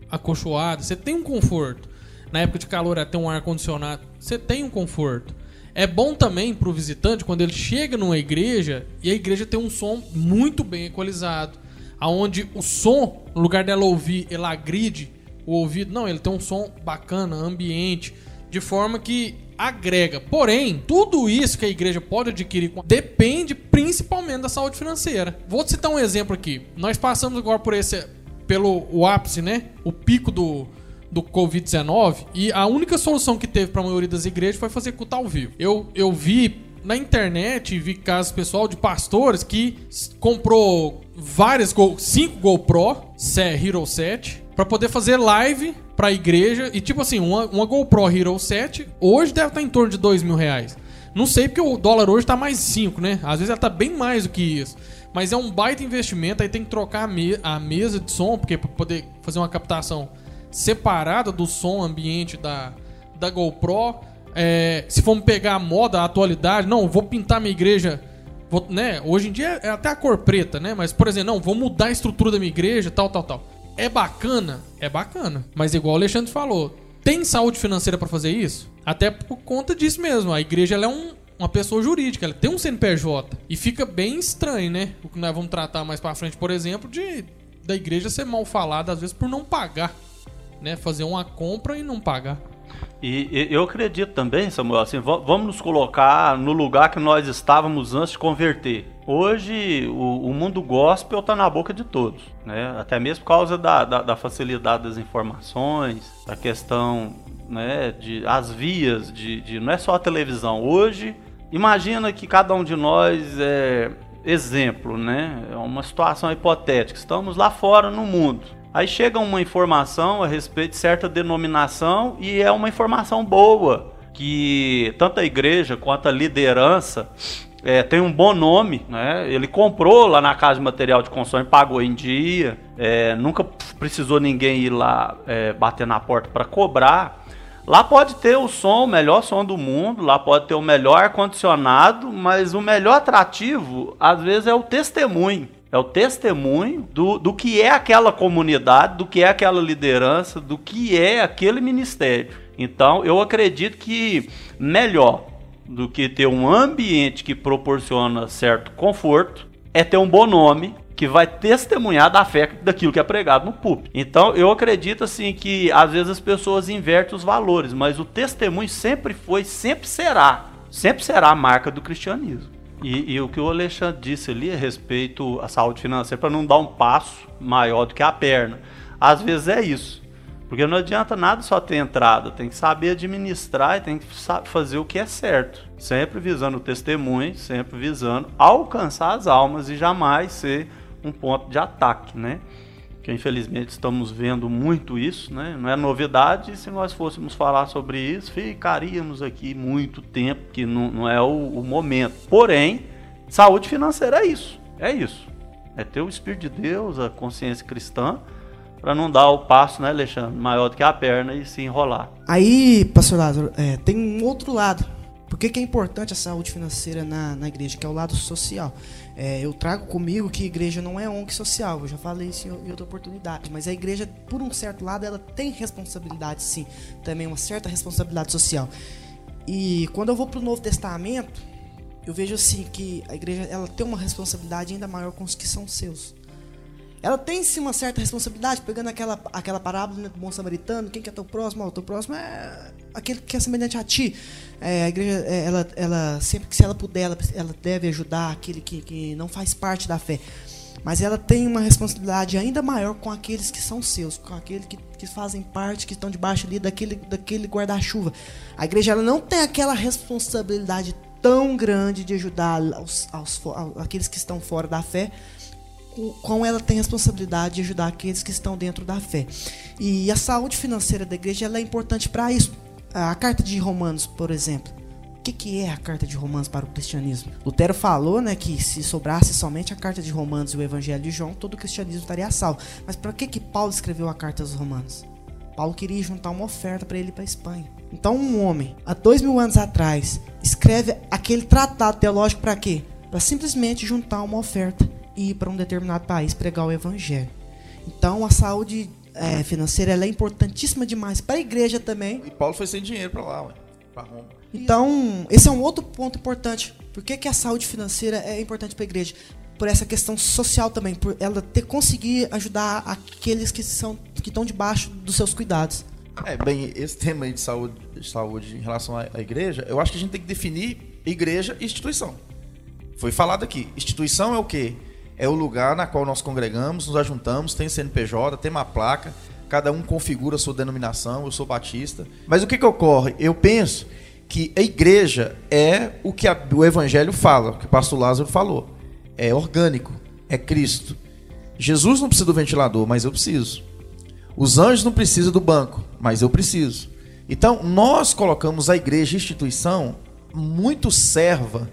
acolchoada, você tem um conforto. Na época de calor, ela tem um ar condicionado, você tem um conforto. É bom também para o visitante quando ele chega numa igreja e a igreja tem um som muito bem equalizado, aonde o som, no lugar dela ouvir, ele agride o ouvido, não, ele tem um som bacana, ambiente, de forma que agrega. Porém, tudo isso que a igreja pode adquirir depende principalmente da saúde financeira. Vou citar um exemplo aqui. Nós passamos agora por esse pelo o ápice, né? O pico do do Covid-19 e a única solução que teve para a maioria das igrejas foi fazer culto ao vivo. Eu, eu vi na internet, vi casos pessoal de pastores que comprou várias 5 GoPro Hero 7 para poder fazer live pra igreja. E tipo assim, uma, uma GoPro Hero 7 hoje deve estar em torno de dois mil reais. Não sei porque o dólar hoje tá mais 5, né? Às vezes ela tá bem mais do que isso. Mas é um baita investimento, aí tem que trocar a, me a mesa de som, porque para poder fazer uma captação separada do som ambiente da, da GoPro. É, se formos pegar a moda, a atualidade, não, vou pintar minha igreja. Vou, né? Hoje em dia é até a cor preta, né? Mas, por exemplo, não, vou mudar a estrutura da minha igreja, tal, tal, tal. É bacana? É bacana. Mas igual o Alexandre falou, tem saúde financeira para fazer isso? Até por conta disso mesmo. A igreja é um, uma pessoa jurídica, ela tem um CNPJ. E fica bem estranho, né? O que nós vamos tratar mais para frente, por exemplo, de da igreja ser mal falada às vezes por não pagar, né? Fazer uma compra e não pagar. E, e, eu acredito também, Samuel, assim, vamos nos colocar no lugar que nós estávamos antes de converter. Hoje o, o mundo gospel está na boca de todos, né? até mesmo por causa da, da, da facilidade das informações, da questão né, de as vias de, de, não é só a televisão. Hoje, imagina que cada um de nós é exemplo, né? É uma situação hipotética. Estamos lá fora no mundo. Aí chega uma informação a respeito de certa denominação e é uma informação boa que tanto a igreja quanto a liderança é, tem um bom nome, né? Ele comprou lá na casa de material de construção, pagou em dia, é, nunca precisou ninguém ir lá é, bater na porta para cobrar. Lá pode ter o som, o melhor som do mundo, lá pode ter o melhor ar-condicionado, mas o melhor atrativo, às vezes, é o testemunho. É o testemunho do, do que é aquela comunidade, do que é aquela liderança, do que é aquele ministério. Então, eu acredito que melhor do que ter um ambiente que proporciona certo conforto é ter um bom nome que vai testemunhar da fé daquilo que é pregado no púlpito. Então, eu acredito assim que às vezes as pessoas invertem os valores, mas o testemunho sempre foi, sempre será, sempre será a marca do cristianismo. E, e o que o Alexandre disse ali a respeito à saúde financeira, para não dar um passo maior do que a perna. Às vezes é isso. Porque não adianta nada só ter entrada, tem que saber administrar e tem que fazer o que é certo. Sempre visando o testemunho, sempre visando alcançar as almas e jamais ser um ponto de ataque, né? Que infelizmente estamos vendo muito isso, né? Não é novidade, se nós fôssemos falar sobre isso, ficaríamos aqui muito tempo, que não, não é o, o momento. Porém, saúde financeira é isso, é isso. É ter o Espírito de Deus, a consciência cristã, para não dar o passo, né, Alexandre, maior do que a perna e se enrolar. Aí, pastor Lázaro, é, tem um outro lado. Por que, que, é importante a saúde financeira na, na igreja? Que é o lado social. É, eu trago comigo que a igreja não é ONG social, eu já falei isso em outra oportunidade, mas a igreja, por um certo lado, ela tem responsabilidade, sim, também uma certa responsabilidade social. E quando eu vou para o Novo Testamento, eu vejo assim que a igreja ela tem uma responsabilidade ainda maior com os que são seus. Ela tem sim uma certa responsabilidade, pegando aquela, aquela parábola né, do bom samaritano, quem que é teu próximo? Oh, o teu próximo é aquele que é semelhante a ti. É, a igreja, é, ela, ela sempre que se ela puder, ela, ela deve ajudar aquele que, que não faz parte da fé. Mas ela tem uma responsabilidade ainda maior com aqueles que são seus, com aqueles que, que fazem parte, que estão debaixo ali daquele, daquele guarda-chuva. A igreja ela não tem aquela responsabilidade tão grande de ajudar aos, aos, aqueles que estão fora da fé, com ela tem responsabilidade de ajudar aqueles que estão dentro da fé. E a saúde financeira da igreja é importante para isso. A carta de Romanos, por exemplo. O que, que é a carta de Romanos para o cristianismo? Lutero falou né, que se sobrasse somente a carta de Romanos e o Evangelho de João, todo o cristianismo estaria salvo. Mas para que, que Paulo escreveu a carta aos Romanos? Paulo queria juntar uma oferta para ele para a Espanha. Então, um homem, há dois mil anos atrás, escreve aquele tratado teológico para quê? Para simplesmente juntar uma oferta e ir para um determinado país pregar o evangelho. Então, a saúde é, financeira é importantíssima demais para a igreja também. E Paulo foi sem dinheiro para lá, para Roma. Então, esse é um outro ponto importante. Por que, que a saúde financeira é importante para a igreja? Por essa questão social também, por ela ter conseguir ajudar aqueles que são que estão debaixo dos seus cuidados. É, bem, esse tema aí de saúde, de saúde em relação à, à igreja, eu acho que a gente tem que definir igreja e instituição. Foi falado aqui. Instituição é o quê? É o lugar na qual nós congregamos, nos ajuntamos, tem CNPJ, tem uma placa, cada um configura a sua denominação, eu sou batista. Mas o que, que ocorre? Eu penso que a igreja é o que a, o evangelho fala, o que o pastor Lázaro falou. É orgânico, é Cristo. Jesus não precisa do ventilador, mas eu preciso. Os anjos não precisam do banco, mas eu preciso. Então, nós colocamos a igreja instituição muito serva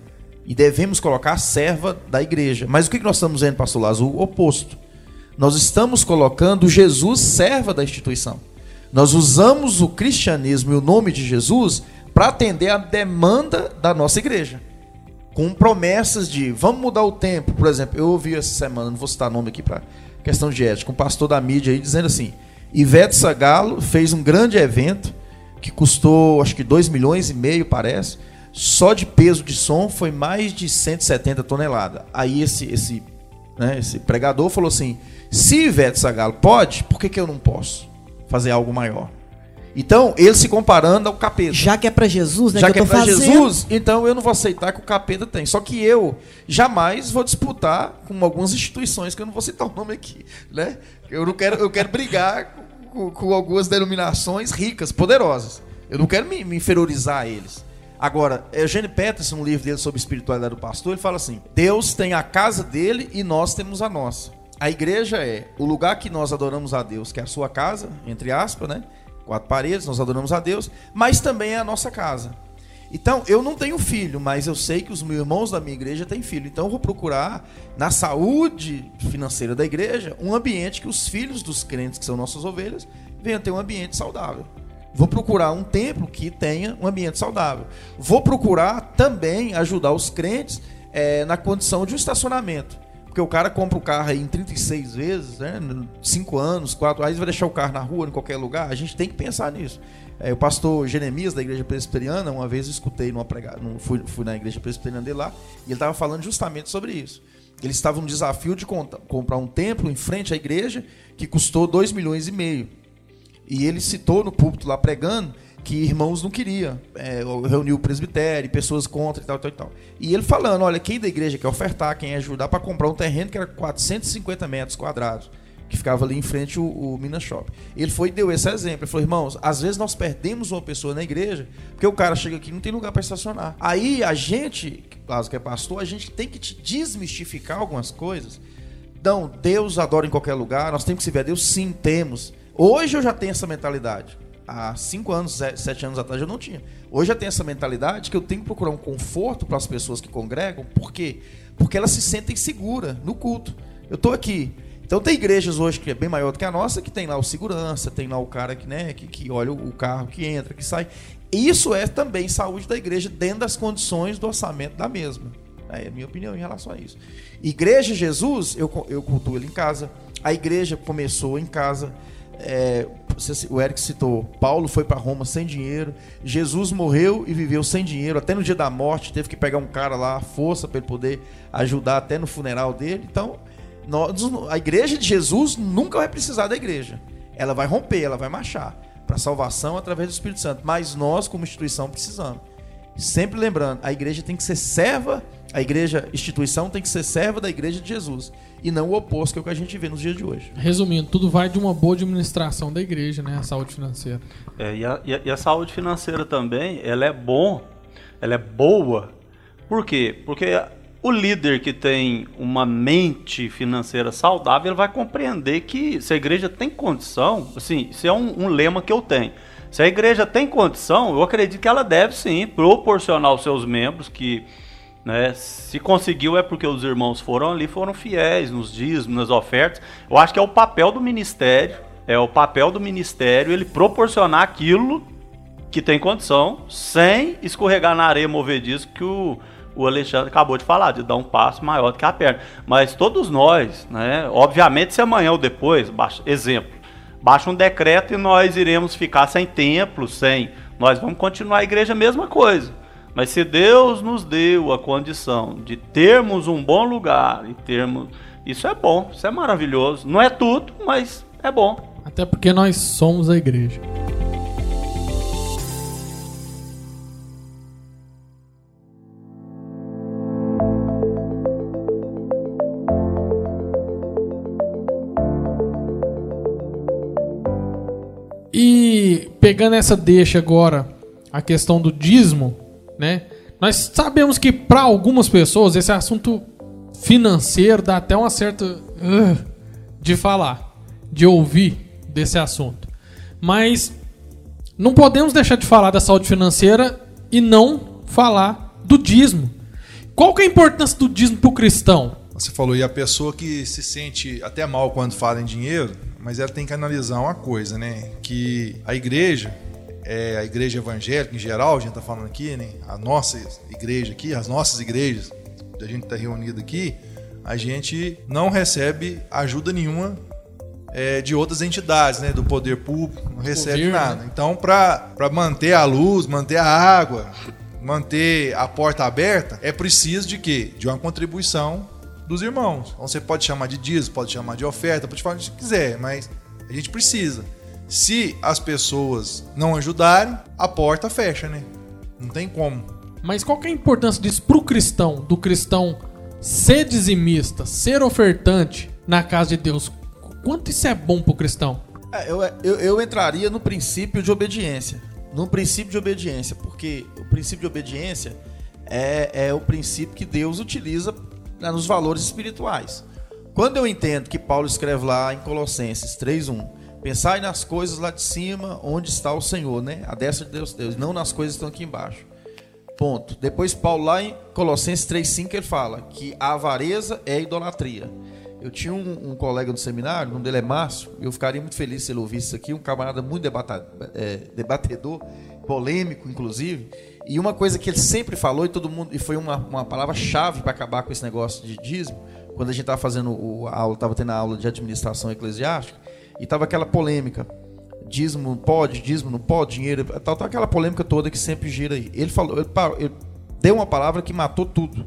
e devemos colocar serva da igreja. Mas o que nós estamos vendo, pastor Lázaro? O oposto. Nós estamos colocando Jesus serva da instituição. Nós usamos o cristianismo e o nome de Jesus para atender a demanda da nossa igreja. Com promessas de vamos mudar o tempo. Por exemplo, eu ouvi essa semana, não vou citar nome aqui para questão de ética, um pastor da mídia aí dizendo assim: Ivete Sagalo fez um grande evento que custou acho que 2 milhões e meio, parece. Só de peso de som foi mais de 170 toneladas. Aí esse esse, né, esse pregador falou assim: se Ivete Sagalo pode, por que, que eu não posso fazer algo maior? Então, ele se comparando ao capeta. Já que é para Jesus, né? Já que, que é para Jesus, então eu não vou aceitar que o capeta tem. Só que eu jamais vou disputar com algumas instituições que eu não vou citar o nome aqui, né? Eu não quero, eu quero brigar com, com, algumas denominações ricas, poderosas. Eu não quero me, me inferiorizar a eles. Agora, Eugênio Peterson, um livro dele sobre espiritualidade do pastor, ele fala assim: Deus tem a casa dele e nós temos a nossa. A igreja é o lugar que nós adoramos a Deus, que é a sua casa, entre aspas, né? Quatro paredes, nós adoramos a Deus, mas também é a nossa casa. Então, eu não tenho filho, mas eu sei que os meus irmãos da minha igreja têm filho. Então, eu vou procurar, na saúde financeira da igreja, um ambiente que os filhos dos crentes, que são nossas ovelhas, venham ter um ambiente saudável. Vou procurar um templo que tenha um ambiente saudável. Vou procurar também ajudar os crentes é, na condição de um estacionamento. Porque o cara compra o carro aí em 36 vezes, né? 5 anos, 4, aí vai deixar o carro na rua, em qualquer lugar. A gente tem que pensar nisso. É, o pastor Jeremias, da igreja presbiteriana, uma vez eu escutei numa pregada, fui, fui na igreja presbiteriana dele lá, e ele estava falando justamente sobre isso. Ele estava um desafio de comprar um templo em frente à igreja que custou 2 milhões e meio. E ele citou no púlpito lá pregando que irmãos não queriam. É, reuniu o presbitério, pessoas contra e tal, tal, tal. E ele falando: olha, quem da igreja quer ofertar, quer ajudar para comprar um terreno que era 450 metros quadrados. que ficava ali em frente o, o Minas Shop. Ele foi e deu esse exemplo. Ele falou, irmãos, às vezes nós perdemos uma pessoa na igreja porque o cara chega aqui e não tem lugar para estacionar. Aí a gente, caso que é pastor, a gente tem que te desmistificar algumas coisas. Então, Deus adora em qualquer lugar, nós temos que servir a Deus? Sim, temos. Hoje eu já tenho essa mentalidade. Há cinco anos, sete anos atrás eu não tinha. Hoje eu tenho essa mentalidade que eu tenho que procurar um conforto para as pessoas que congregam. Por quê? Porque elas se sentem seguras no culto. Eu estou aqui, então tem igrejas hoje que é bem maior do que a nossa, que tem lá o segurança, tem lá o cara que, né, que, que olha o carro que entra, que sai. Isso é também saúde da igreja dentro das condições do orçamento da mesma. É a minha opinião em relação a isso. Igreja Jesus, eu, eu cultuo ele em casa. A igreja começou em casa. É, o Eric citou, Paulo foi para Roma sem dinheiro, Jesus morreu e viveu sem dinheiro, até no dia da morte teve que pegar um cara lá, força para ele poder ajudar até no funeral dele. Então, nós, a igreja de Jesus nunca vai precisar da igreja. Ela vai romper, ela vai marchar para salvação através do Espírito Santo. Mas nós, como instituição, precisamos. Sempre lembrando, a igreja tem que ser serva, a igreja, instituição tem que ser serva da igreja de Jesus. E não o oposto, que é o que a gente vê nos dias de hoje. Resumindo, tudo vai de uma boa administração da igreja, né? A saúde financeira. É, e, a, e, a, e a saúde financeira também, ela é bom, ela é boa. Por quê? Porque o líder que tem uma mente financeira saudável, ele vai compreender que se a igreja tem condição, assim, isso é um, um lema que eu tenho. Se a igreja tem condição, eu acredito que ela deve sim proporcionar aos seus membros que né, se conseguiu é porque os irmãos foram ali, foram fiéis nos dízimos, nas ofertas. Eu acho que é o papel do ministério, é o papel do ministério ele proporcionar aquilo que tem condição, sem escorregar na areia movediça que o o Alexandre acabou de falar, de dar um passo maior do que a perna. Mas todos nós, né? Obviamente, se amanhã ou depois, baixa, exemplo, baixa um decreto e nós iremos ficar sem templo, sem. Nós vamos continuar a igreja mesma coisa. Mas se Deus nos deu a condição de termos um bom lugar e termos. Isso é bom, isso é maravilhoso. Não é tudo, mas é bom. Até porque nós somos a igreja. pegando essa deixa agora, a questão do dízimo, né? Nós sabemos que para algumas pessoas esse assunto financeiro dá até uma certa uh, de falar, de ouvir desse assunto. Mas não podemos deixar de falar da saúde financeira e não falar do dízimo. Qual que é a importância do dízimo para o cristão? Você falou, e a pessoa que se sente até mal quando fala em dinheiro, mas ela tem que analisar uma coisa, né? Que a igreja, é, a igreja evangélica em geral, a gente está falando aqui, né? A nossa igreja aqui, as nossas igrejas, a gente está reunido aqui, a gente não recebe ajuda nenhuma é, de outras entidades, né? Do poder público, não recebe Governo, nada. Né? Então, para manter a luz, manter a água, manter a porta aberta, é preciso de quê? De uma contribuição dos irmãos. Então você pode chamar de dízimo, pode chamar de oferta, pode falar o que quiser, mas a gente precisa. Se as pessoas não ajudarem, a porta fecha, né? Não tem como. Mas qual que é a importância disso pro cristão, do cristão ser dizimista, ser ofertante na casa de Deus? Quanto isso é bom pro cristão? É, eu, eu, eu entraria no princípio de obediência. No princípio de obediência, porque o princípio de obediência é, é o princípio que Deus utiliza né, nos valores espirituais. Quando eu entendo que Paulo escreve lá em Colossenses 3:1, pensai nas coisas lá de cima, onde está o Senhor, né? A destra de Deus, Deus, não nas coisas que estão aqui embaixo. Ponto. Depois Paulo lá em Colossenses 3:5 ele fala que a avareza é a idolatria. Eu tinha um, um, colega no seminário, o nome dele é Márcio, eu ficaria muito feliz se ele ouvisse isso aqui, um camarada muito debata, é, debatedor, polêmico, inclusive. E uma coisa que ele sempre falou, e todo mundo, e foi uma, uma palavra-chave para acabar com esse negócio de dízimo, quando a gente estava fazendo o, aula, estava tendo a aula de administração eclesiástica, e estava aquela polêmica. Dízimo pode, dízimo não pode, dinheiro. Tal, tal, aquela polêmica toda que sempre gira aí. Ele falou, ele, ele deu uma palavra que matou tudo.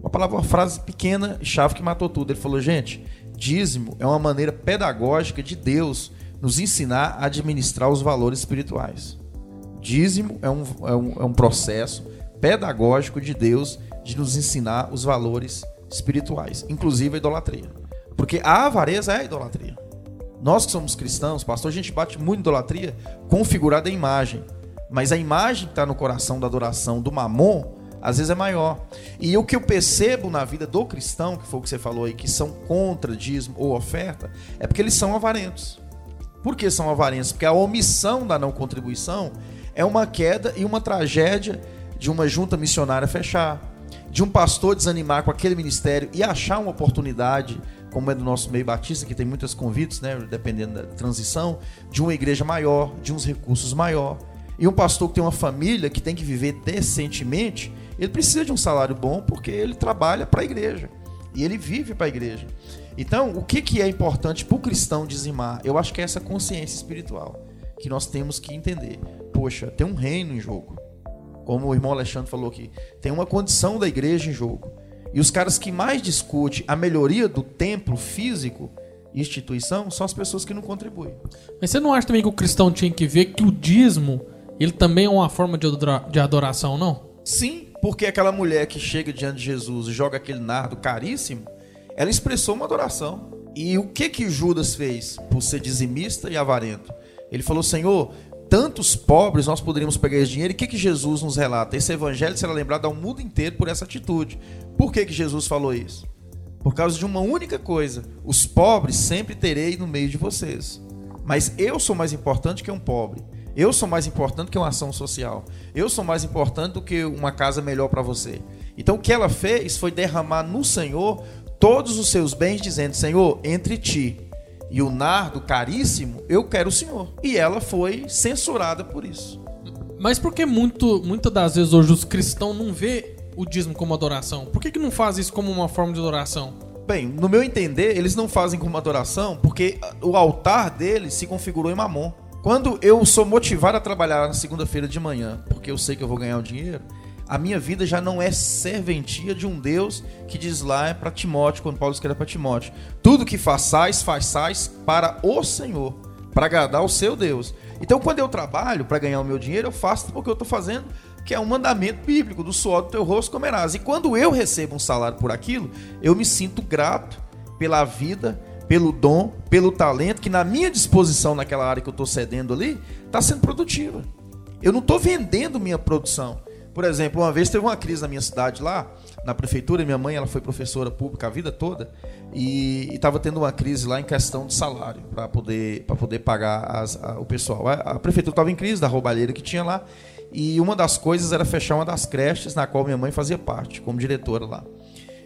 Uma palavra, uma frase pequena, chave que matou tudo. Ele falou, gente, dízimo é uma maneira pedagógica de Deus nos ensinar a administrar os valores espirituais. Dízimo é um, é um, é um processo pedagógico de Deus de nos ensinar os valores espirituais, inclusive a idolatria. Porque a avareza é a idolatria. Nós que somos cristãos, pastor, a gente bate muito idolatria configurada em imagem. Mas a imagem que está no coração da adoração do mamon, às vezes é maior. E o que eu percebo na vida do cristão, que foi o que você falou aí, que são contra dízimo ou oferta, é porque eles são avarentos. Por que são avarentos? Porque a omissão da não contribuição é uma queda e uma tragédia de uma junta missionária fechar, de um pastor desanimar com aquele ministério e achar uma oportunidade, como é do nosso meio batista, que tem muitos convites, né, dependendo da transição, de uma igreja maior, de uns recursos maior. E um pastor que tem uma família que tem que viver decentemente, ele precisa de um salário bom porque ele trabalha para a igreja e ele vive para a igreja. Então, o que, que é importante para o cristão dizimar? Eu acho que é essa consciência espiritual que nós temos que entender. Poxa, tem um reino em jogo. Como o irmão Alexandre falou aqui, tem uma condição da igreja em jogo. E os caras que mais discutem a melhoria do templo físico, instituição, são as pessoas que não contribuem. Mas você não acha também que o cristão tinha que ver que o dízimo, ele também é uma forma de adora- de adoração, não? Sim, porque aquela mulher que chega diante de Jesus e joga aquele nardo caríssimo, ela expressou uma adoração. E o que que Judas fez por ser dizimista e avarento? Ele falou: Senhor, tantos pobres nós poderíamos pegar esse dinheiro. E o que que Jesus nos relata? Esse evangelho será lembrado ao mundo inteiro por essa atitude. Por que que Jesus falou isso? Por causa de uma única coisa: os pobres sempre terei no meio de vocês. Mas eu sou mais importante que um pobre. Eu sou mais importante que uma ação social. Eu sou mais importante do que uma casa melhor para você. Então o que ela fez foi derramar no Senhor todos os seus bens, dizendo: Senhor, entre ti e o nardo caríssimo, eu quero o Senhor. E ela foi censurada por isso. Mas por que muito, muitas das vezes hoje os cristãos não vê o dízimo como adoração? Por que, que não faz isso como uma forma de adoração? Bem, no meu entender, eles não fazem como adoração porque o altar deles se configurou em mamon. Quando eu sou motivado a trabalhar na segunda-feira de manhã, porque eu sei que eu vou ganhar o dinheiro, a minha vida já não é serventia de um Deus que diz lá para Timóteo, quando Paulo escreve para Timóteo: tudo que façais, façais para o Senhor, para agradar o seu Deus. Então, quando eu trabalho para ganhar o meu dinheiro, eu faço porque eu estou fazendo, que é um mandamento bíblico: do suor do teu rosto comerás. E quando eu recebo um salário por aquilo, eu me sinto grato pela vida, pelo dom, pelo talento que na minha disposição naquela área que eu estou cedendo ali, está sendo produtiva. Eu não estou vendendo minha produção. Por exemplo, uma vez teve uma crise na minha cidade lá, na prefeitura, minha mãe ela foi professora pública a vida toda e estava tendo uma crise lá em questão de salário para poder, poder pagar as- a- o pessoal. A, a prefeitura estava em crise da roubalheira que tinha lá e uma das coisas era fechar uma das creches na qual minha mãe fazia parte, como diretora lá.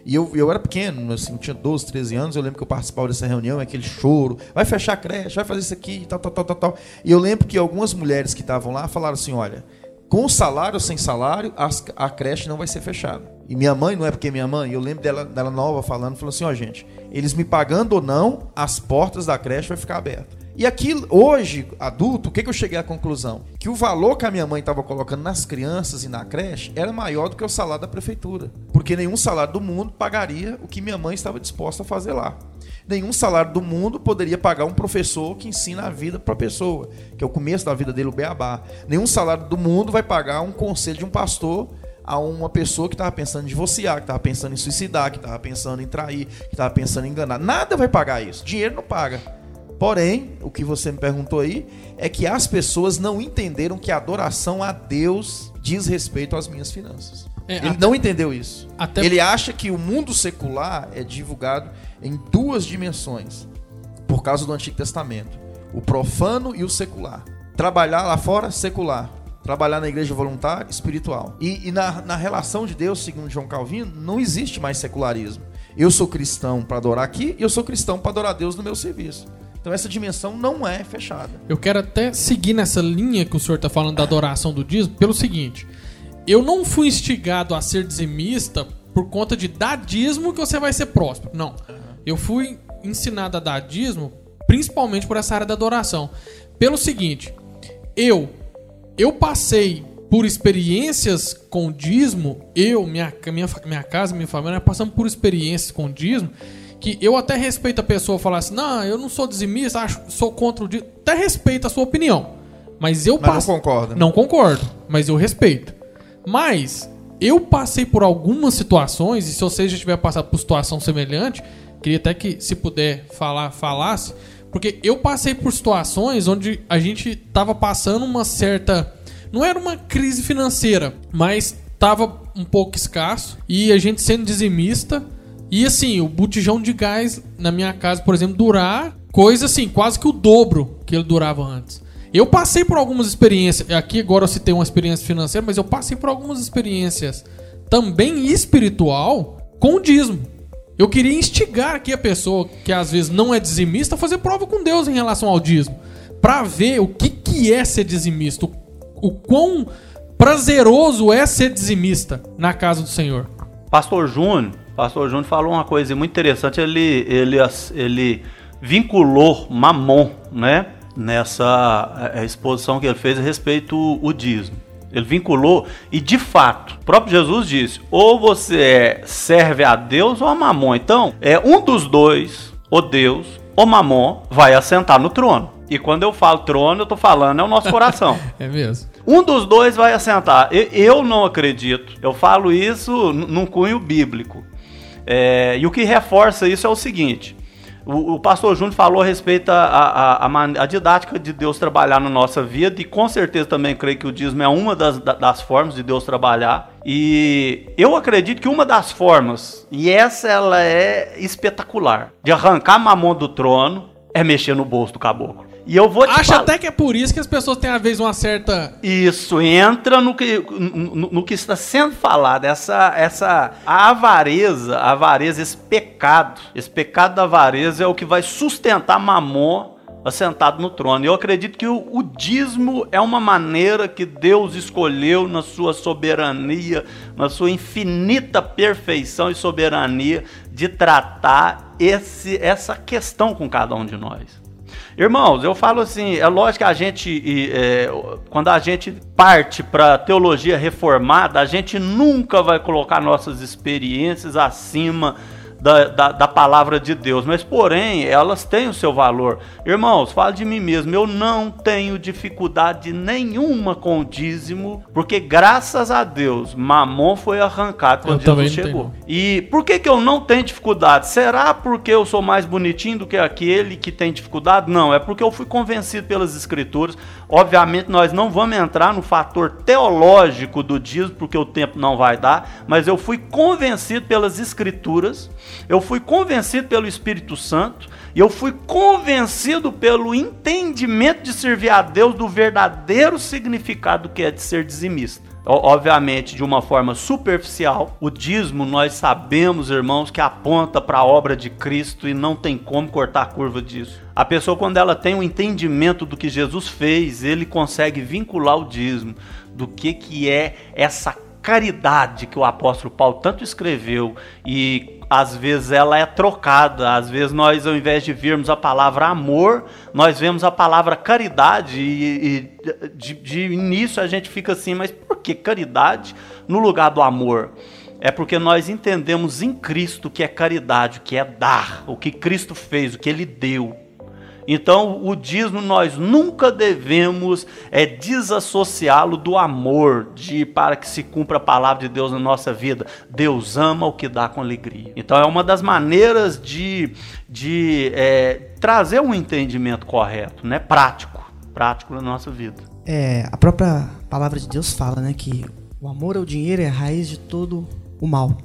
E eu, eu era pequeno, assim, tinha 12, 13 anos. Eu lembro que eu participava dessa reunião, aquele choro. Vai fechar a creche, vai fazer isso aqui, tal, tal, tal, tal, tal. E eu lembro que algumas mulheres que estavam lá falaram assim: olha, com salário ou sem salário, as- a creche não vai ser fechada. E minha mãe, não é porque é minha mãe, eu lembro dela, dela nova falando, falou assim: ó, gente, eles me pagando ou não, as portas da creche vai ficar abertas. E aqui, hoje, adulto, o que, que eu cheguei à conclusão? Que o valor que a minha mãe estava colocando nas crianças e na creche era maior do que o salário da prefeitura. Porque nenhum salário do mundo pagaria o que minha mãe estava disposta a fazer lá. Nenhum salário do mundo poderia pagar um professor que ensina a vida para a pessoa, que é o começo da vida dele, o beabá. Nenhum salário do mundo vai pagar um conselho de um pastor a uma pessoa que estava pensando em divorciar, que estava pensando em suicidar, que estava pensando em trair, que estava pensando em enganar. Nada vai pagar isso. Dinheiro não paga. Porém, o que você me perguntou aí é que as pessoas não entenderam que a adoração a Deus diz respeito às minhas finanças. É, Ele até- não entendeu isso. até- Ele acha que o mundo secular é divulgado em duas dimensões, por causa do Antigo Testamento: o profano e o secular. Trabalhar lá fora, secular. Trabalhar na igreja voluntária, espiritual. E, e na, na relação de Deus, segundo João Calvino, não existe mais secularismo. Eu sou cristão para adorar aqui e eu sou cristão para adorar Deus no meu serviço. Então essa dimensão não é fechada. Eu quero até seguir nessa linha que o senhor está falando da adoração do dízimo, pelo seguinte: eu não fui instigado a ser dizimista por conta de dar dízimo que você vai ser próspero. Não. Eu fui ensinado a dar dízimo principalmente por essa área da adoração. Pelo seguinte, eu eu passei por experiências com dízimo, eu, minha, minha, minha casa, minha família, passamos por experiências com dízimo que eu até respeito a pessoa falar assim, não, eu não sou dizimista, acho, sou contra o dízimo. Até respeito a sua opinião. Mas eu Mas não passo- concorda. né? Não concordo, mas eu respeito. Mas eu passei por algumas situações, e se você já tiver passado por situação semelhante, queria até que, se puder falar, falasse, Porque eu passei por situações onde a gente tava passando uma certa. Não era uma crise financeira, mas tava um pouco escasso e a gente sendo dizimista. E assim, o botijão de gás na minha casa, por exemplo, durar coisa assim, quase que o dobro que ele durava antes. Eu passei por algumas experiências, aqui agora eu citei uma experiência financeira, mas eu passei por algumas experiências também espiritual com o dízimo. Eu queria instigar aqui a pessoa que às vezes não é dizimista a fazer prova com Deus em relação ao dízimo, para ver o que, que é ser dizimista, o, o quão prazeroso é ser dizimista na casa do Senhor. Pastor Júnior, Pastor Júnior falou uma coisa muito interessante, ele, ele, ele vinculou Mamon, né, nessa eh, exposição que ele fez a respeito o dízimo. Ele vinculou e de fato, o próprio Jesus disse: ou você é, serve a Deus ou a Mamon. Então, é um dos dois, ou Deus ou Mamon, vai assentar no trono. E quando eu falo trono, eu tô falando é o nosso coração. é mesmo. Um dos dois vai assentar. Eu não acredito. Eu falo isso num cunho bíblico. É, e o que reforça isso é o seguinte: o, o pastor Júnior falou a respeito a, a, a, a, didática de Deus trabalhar na nossa vida, e com certeza também creio que o dízimo é uma das, das formas de Deus trabalhar. E eu acredito que uma das formas, e essa ela é espetacular, de arrancar mamão do trono, é mexer no bolso do caboclo. E eu vou Acho até que é por isso que as pessoas têm às vezes uma certa. Isso, entra no que, no, no, que está sendo falado, essa, essa a avareza, a avareza, esse pecado, esse pecado da avareza é o que vai sustentar Mamon assentado no trono. Eu acredito que o, o dízimo é uma maneira que Deus escolheu na sua soberania, na sua infinita perfeição e soberania de tratar esse, essa questão com cada um de nós. Irmãos, eu falo assim, é lógico que a gente, é, quando a gente parte para teologia reformada, a gente nunca vai colocar nossas experiências acima da, da, da, palavra de Deus, mas porém elas têm o seu valor. Irmãos, falo de mim mesmo, eu não tenho dificuldade nenhuma com o dízimo, porque graças a Deus, Mamon foi arrancado quando eu Jesus chegou. Tenho. E por que, que eu não tenho dificuldade? Será porque eu sou mais bonitinho do que aquele que tem dificuldade? Não, é porque eu fui convencido pelas escrituras. Obviamente nós não vamos entrar no fator teológico do dízimo, porque o tempo não vai dar, mas eu fui convencido pelas escrituras eu fui convencido pelo Espírito Santo e eu fui convencido pelo entendimento de servir a Deus do verdadeiro significado que é de ser dizimista. Obviamente, de uma forma superficial, o dízimo nós sabemos, irmãos, que aponta para a obra de Cristo e não tem como cortar a curva disso. A pessoa, quando ela tem um entendimento do que Jesus fez, ele consegue vincular o dízimo do que, que é essa caridade que o apóstolo Paulo tanto escreveu e às vezes ela é trocada, às vezes nós ao invés de virmos a palavra amor, nós vemos a palavra caridade e, e de, de início a gente fica assim, mas por que caridade no lugar do amor? É porque nós entendemos em Cristo o que é caridade, o que é dar, o que Cristo fez, o que Ele deu. Então, o dízimo nós nunca devemos é, desassociá-lo do amor, de para que se cumpra a palavra de Deus na nossa vida. Deus ama o que dá com alegria. Então, é uma das maneiras de, de é, trazer um entendimento correto, né? prático, prático na nossa vida. É, a própria palavra de Deus fala né, que o amor ao dinheiro é a raiz de todo o mal.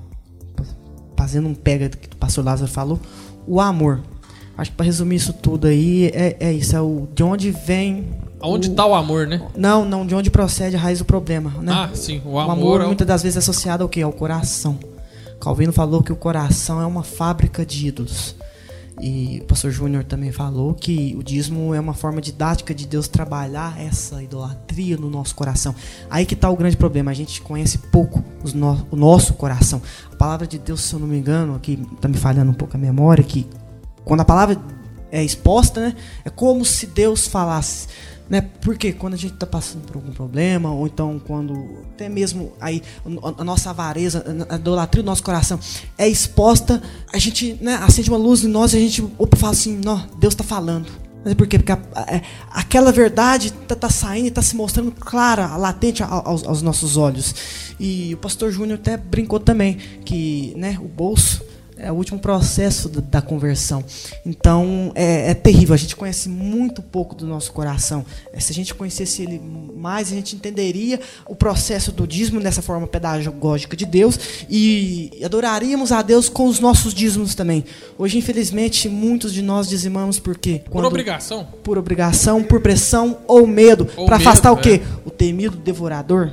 Fazendo um pega que o pastor Lázaro falou, o amor Acho que para resumir isso tudo aí, é, é isso. É o, de onde vem. Onde está o amor, né? Não, não, de onde procede a raiz do problema. Né? Ah, sim. O amor, o amor é muitas das vezes é associado ao quê? Ao coração. Calvino falou que o coração é uma fábrica de ídolos. E o pastor Júnior também falou que o dízimo é uma forma didática de Deus trabalhar essa idolatria no nosso coração. Aí que está o grande problema. A gente conhece pouco no, o nosso coração. A palavra de Deus, se eu não me engano, aqui está me falhando um pouco a memória, que quando a palavra é exposta, né, é como se Deus falasse. Né? Porque quando a gente está passando por algum problema, ou então quando até mesmo aí a nossa avareza, a idolatria do nosso coração é exposta, a gente né, acende uma luz em nós e a gente opa, fala assim: não, Deus está falando. Mas por quê? Porque a, a, é, aquela verdade está tá saindo está se mostrando clara, latente aos, aos, nossos olhos. E o pastor Júnior até brincou também que né, o bolso É o último processo da conversão. Então, é, é terrível. A gente conhece muito pouco do nosso coração. É, se a gente conhecesse ele mais, a gente entenderia o processo do dízimo dessa forma pedagógica de Deus e adoraríamos a Deus com os nossos dízimos também. Hoje, infelizmente, muitos de nós dizimamos porque Por obrigação? por obrigação, por pressão ou medo, para afastar o é. quê? O temido devorador.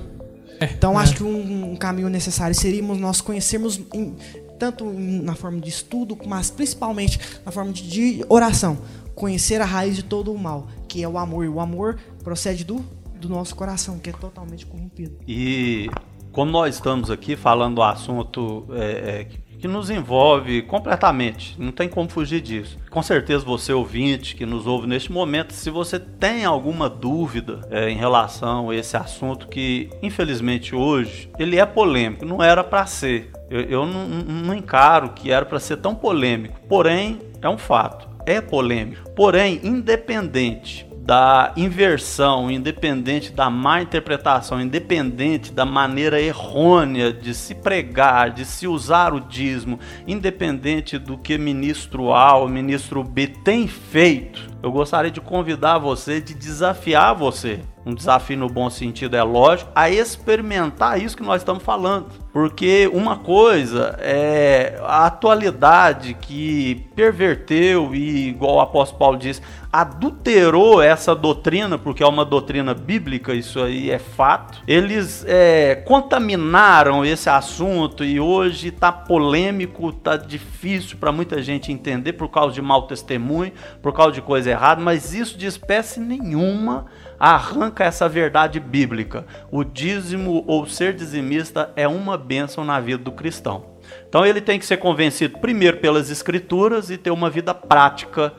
É, Então é. acho que um, um caminho necessário seríamos nós conhecermos em- tanto na forma de estudo, mas principalmente na forma de, de oração, conhecer a raiz de todo o mal, que é o amor. E o amor procede do, do nosso coração, que é totalmente corrompido. E como nós estamos aqui falando do assunto é, é, que- nos envolve completamente, não tem como fugir disso. Com certeza você ouvinte que nos ouve neste momento, se você tem alguma dúvida é, em relação a esse assunto que infelizmente hoje ele é polêmico, não era para ser. Eu, eu não- não encaro que era para ser tão polêmico, porém é um fato, é polêmico. Porém, independente da inversão, independente da má interpretação, independente da maneira errônea de se pregar, de se usar o dízimo, independente do que ministro A ou ministro B tem feito, eu gostaria de convidar você, de desafiar você. Um desafio no bom sentido, é lógico, a experimentar isso que nós estamos falando. Porque uma coisa é a atualidade que perverteu e, igual o apóstolo Paulo diz, adulterou essa doutrina, porque é uma doutrina bíblica, isso aí é fato. Eles é, contaminaram esse assunto e hoje está polêmico, está difícil para muita gente entender por causa de mau testemunho, por causa de coisa errada, mas isso de espécie nenhuma arranca essa verdade bíblica. O dízimo ou ser dizimista é uma bênção na vida do cristão. Então ele tem que ser convencido primeiro pelas escrituras e ter uma vida prática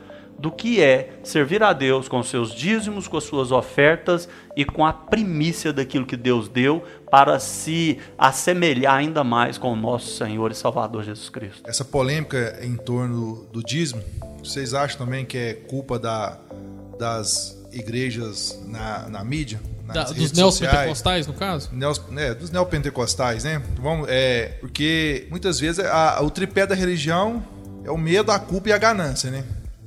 do que é servir a Deus com seus dízimos, com as suas ofertas e com a primícia daquilo que Deus deu para se assemelhar ainda mais com o nosso Senhor e Salvador Jesus Cristo. Essa polêmica em torno do dízimo, vocês acham também que é culpa da, das igrejas na, na mídia? Da- dos neopentecostais, no caso? Neos, é, dos neopentecostais, né? Vamos, é, porque muitas vezes a- o tripé da religião é o medo, a culpa e a ganância, né?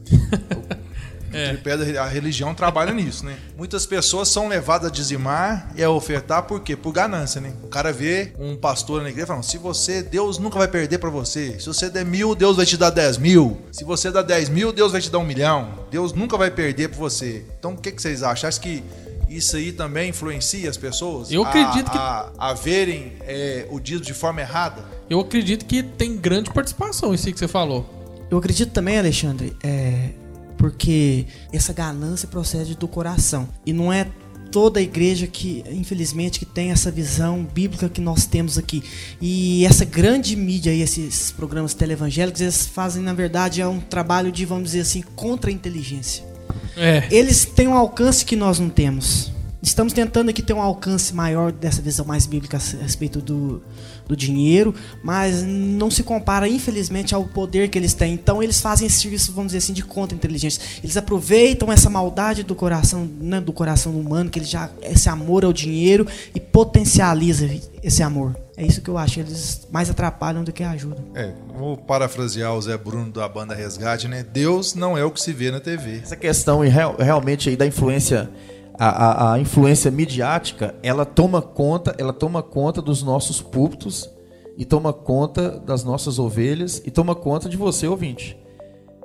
É. tripé a religião trabalha nisso, né? Muitas pessoas são levadas a dizimar e a ofertar por quê? Por ganância, né? O cara vê um pastor na igreja falando: se você, Deus nunca vai perder pra você. Se você der mil, Deus vai te dar dez mil. Se você dar dez mil, Deus vai te dar um milhão. Deus nunca vai perder pra você. Então o que, que vocês acham? Acho que isso aí também influencia as pessoas? Eu a- acredito que- A, a verem é, o dízimo de forma errada? Eu acredito que tem grande participação isso aí que você falou. Eu acredito também, Alexandre, é, porque essa ganância procede do coração. E não é toda a igreja que, infelizmente, que tem essa visão bíblica que nós temos aqui. E essa grande mídia aí, esses programas televangélicos, eles fazem, na verdade, é um trabalho de, vamos dizer assim, contra a inteligência. É. Eles têm um alcance que nós não temos. Estamos tentando aqui ter um alcance maior dessa visão mais bíblica a respeito do, do dinheiro, mas não se compara, infelizmente, ao poder que eles têm. Então, eles fazem esse serviço, vamos dizer assim, de contra-inteligência. Eles aproveitam essa maldade do coração, né, do coração humano, que ele já esse amor ao dinheiro e potencializa esse amor. É isso que eu acho. Eles mais atrapalham do que ajudam. É, vou parafrasear o Zé Bruno da banda Resgate, né? Deus não é o que se vê na TV. Essa questão e real- realmente aí da influência, a, a- a influência midiática, ela toma conta, ela toma conta dos nossos púlpitos e toma conta das nossas ovelhas e toma conta de você, ouvinte.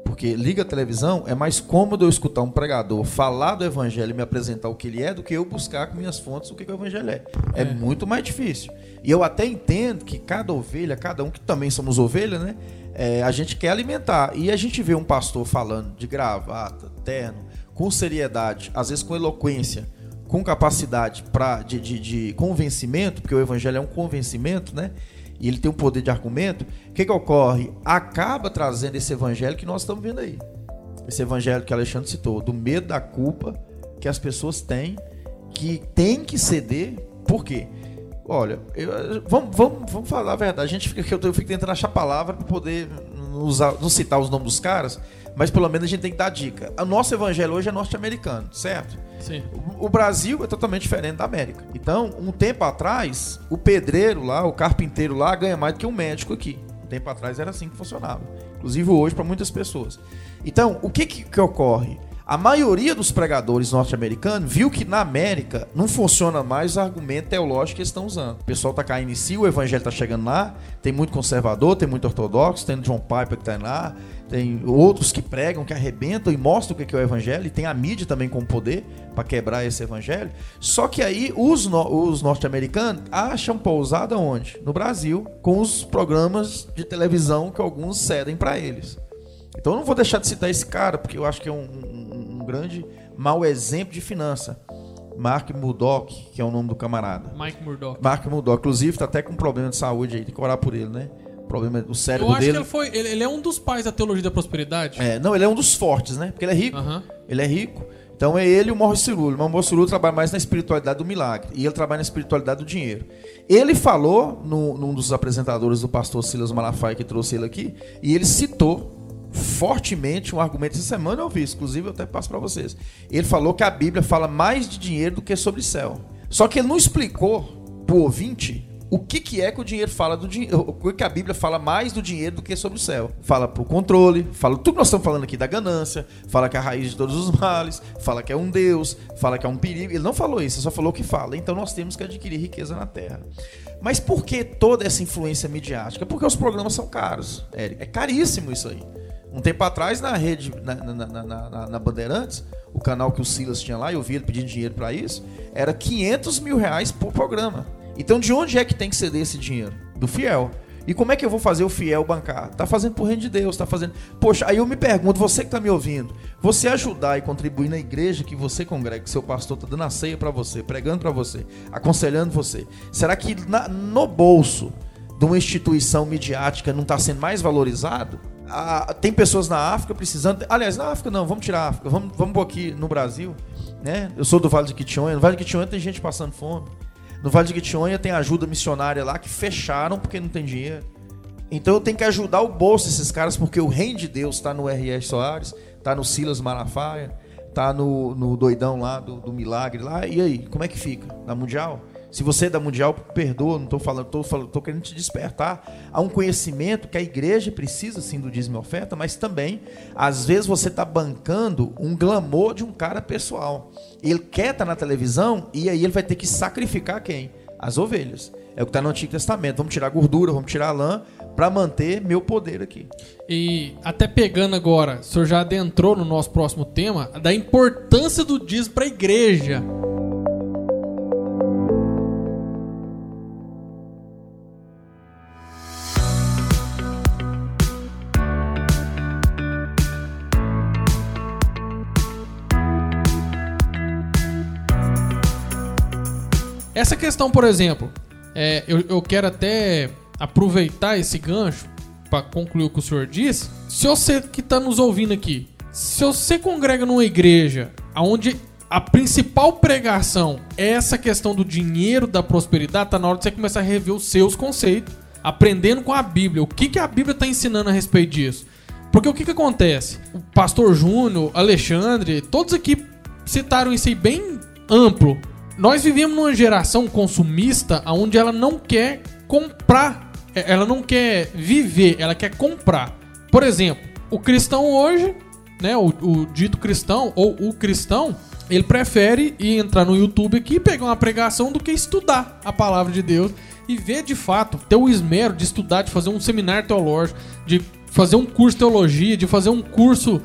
Porque liga a televisão, é mais cômodo eu escutar um pregador falar do evangelho e me apresentar o que ele é do que eu buscar com minhas fontes o que, que o evangelho é. É muito mais difícil. E eu até entendo que cada ovelha, cada um que também somos ovelha, né? é, a gente quer alimentar. E a gente vê um pastor falando de gravata, terno, com seriedade, às vezes com eloquência, com capacidade pra, de, de, de convencimento, porque o evangelho é um convencimento, né? E ele tem um poder de argumento. O que, que ocorre? Acaba trazendo esse evangelho que nós estamos vendo aí. Esse evangelho que Alexandre citou, do medo da culpa que as pessoas têm, que tem que ceder. Por quê? Olha, eu- vamos, vamos, vamos falar a verdade. A gente fica, eu, fico tentando achar palavra para poder usar- não citar os nomes dos caras, mas pelo menos a gente tem que dar dica. O nosso evangelho hoje é norte-americano, certo? Sim. O Brasil é totalmente diferente da América. Então, um tempo atrás, o pedreiro lá, o carpinteiro lá, ganha mais do que um médico aqui. tempo atrás era assim que funcionava. Inclusive hoje para muitas pessoas. Então, o que, que, que ocorre? A maioria dos pregadores norte-americanos viu que na América não funciona mais o argumento teológico que eles estão usando. O pessoal está caindo em si, o evangelho está chegando lá, tem muito conservador, tem muito ortodoxo, tem o John Piper que está lá, tem outros que pregam, que arrebentam e mostram o que é o evangelho, e tem a mídia também com poder para quebrar esse evangelho. Só que aí os, no, os norte-americanos acham pousada onde? No Brasil, com os programas de televisão que alguns cedem para eles. Então eu não vou deixar de citar esse cara, porque eu acho que é um, um, um grande mau exemplo de finança. Mark Murdoch, que é o nome do camarada. Mike Murdoch. Mark Murdoch, inclusive, tá até com problema de saúde aí, tem que orar por ele, né? Problema do cérebro Eu acho dele. que ele foi. Ele, ele é um dos pais da teologia da prosperidade. É, não, ele é um dos fortes, né? Porque ele é rico. Ele é rico. Então é ele e o Morris Cirulo. O Morris Cirulo trabalha mais na espiritualidade do milagre. E ele trabalha na espiritualidade do dinheiro. Ele falou, no, num dos apresentadores do pastor Silas Malafaia, que trouxe ele aqui, e ele citou fortemente um argumento. Essa semana eu vi, inclusive eu até passo para vocês. Ele falou que a Bíblia fala mais de dinheiro do que sobre céu. Só que ele não explicou pro ouvinte o que, que é que o dinheiro fala do dinheiro. O que a Bíblia fala mais do dinheiro do que sobre o céu. Fala pro controle, fala tudo que nós estamos falando aqui da ganância, fala que é a raiz de todos os males, fala que é um Deus, fala que é um perigo. Ele não falou isso, ele só falou que fala. Então nós temos que adquirir riqueza na terra. Mas por que toda essa influência midiática? Porque os programas são caros, Érico. É caríssimo isso aí. Um tempo atrás, na rede, na, na, na, na- Bandeirantes, o canal que o Silas tinha lá, eu vi ele pedindo dinheiro para isso, era 500 mil reais por programa. Então, de onde é que tem que ceder esse dinheiro? Do fiel. E como é que eu vou fazer o fiel bancar? Tá fazendo por reino de Deus, tá fazendo. Poxa, aí eu me pergunto, você que tá me ouvindo, você ajudar e contribuir na igreja que você congrega, que seu pastor tá dando a ceia para você, pregando para você, aconselhando você. Será que na- no bolso de uma instituição midiática não está sendo mais valorizado? Ah, tem pessoas na África precisando. Aliás, na África não, vamos tirar a África, vamos, vamos aqui no Brasil. Né? Eu sou do Vale de Quitionha. No Vale de Quitionha tem gente passando fome. No Vale de Quitionha tem ajuda missionária lá que fecharam porque não tem dinheiro. Então eu tenho que ajudar o bolso desses caras, porque o reino de Deus está no R.S. Soares, está no Silas Malafaia, está no, no doidão lá do, do milagre lá. E aí, como é que fica? Na Mundial? Se você é da Mundial, perdoa, não estou falando, estou falando, querendo te despertar a um conhecimento que a igreja precisa sim do dízimo e oferta, mas também, às vezes, você está bancando um glamour de um cara pessoal. Ele quer estar na televisão e aí ele vai ter que sacrificar quem? As ovelhas. É o que está no Antigo Testamento. Vamos tirar gordura, vamos tirar lã para manter meu poder aqui. E até pegando agora, o senhor já adentrou no nosso próximo tema da importância do dízimo para a igreja. Essa questão, por exemplo, é, eu, eu quero até aproveitar esse gancho para concluir o que o senhor disse. Se você que está nos ouvindo aqui, se você congrega numa igreja onde a principal pregação é essa questão do dinheiro, da prosperidade, tá na hora de você começar a rever os seus conceitos, aprendendo com a Bíblia. O que, que a Bíblia está ensinando a respeito disso? Porque o que, que acontece? O pastor Júnior, Alexandre, todos aqui citaram isso aí bem amplo. Nós vivemos numa geração consumista onde ela não quer comprar, é, ela não quer viver, ela quer comprar. Por exemplo, o cristão hoje, né, o, o dito cristão ou o cristão, ele prefere ir entrar no YouTube aqui, pegar uma pregação do que estudar a palavra de Deus e ver de fato, ter o esmero de estudar, de fazer um seminário teológico, de fazer um curso de teologia, de fazer um curso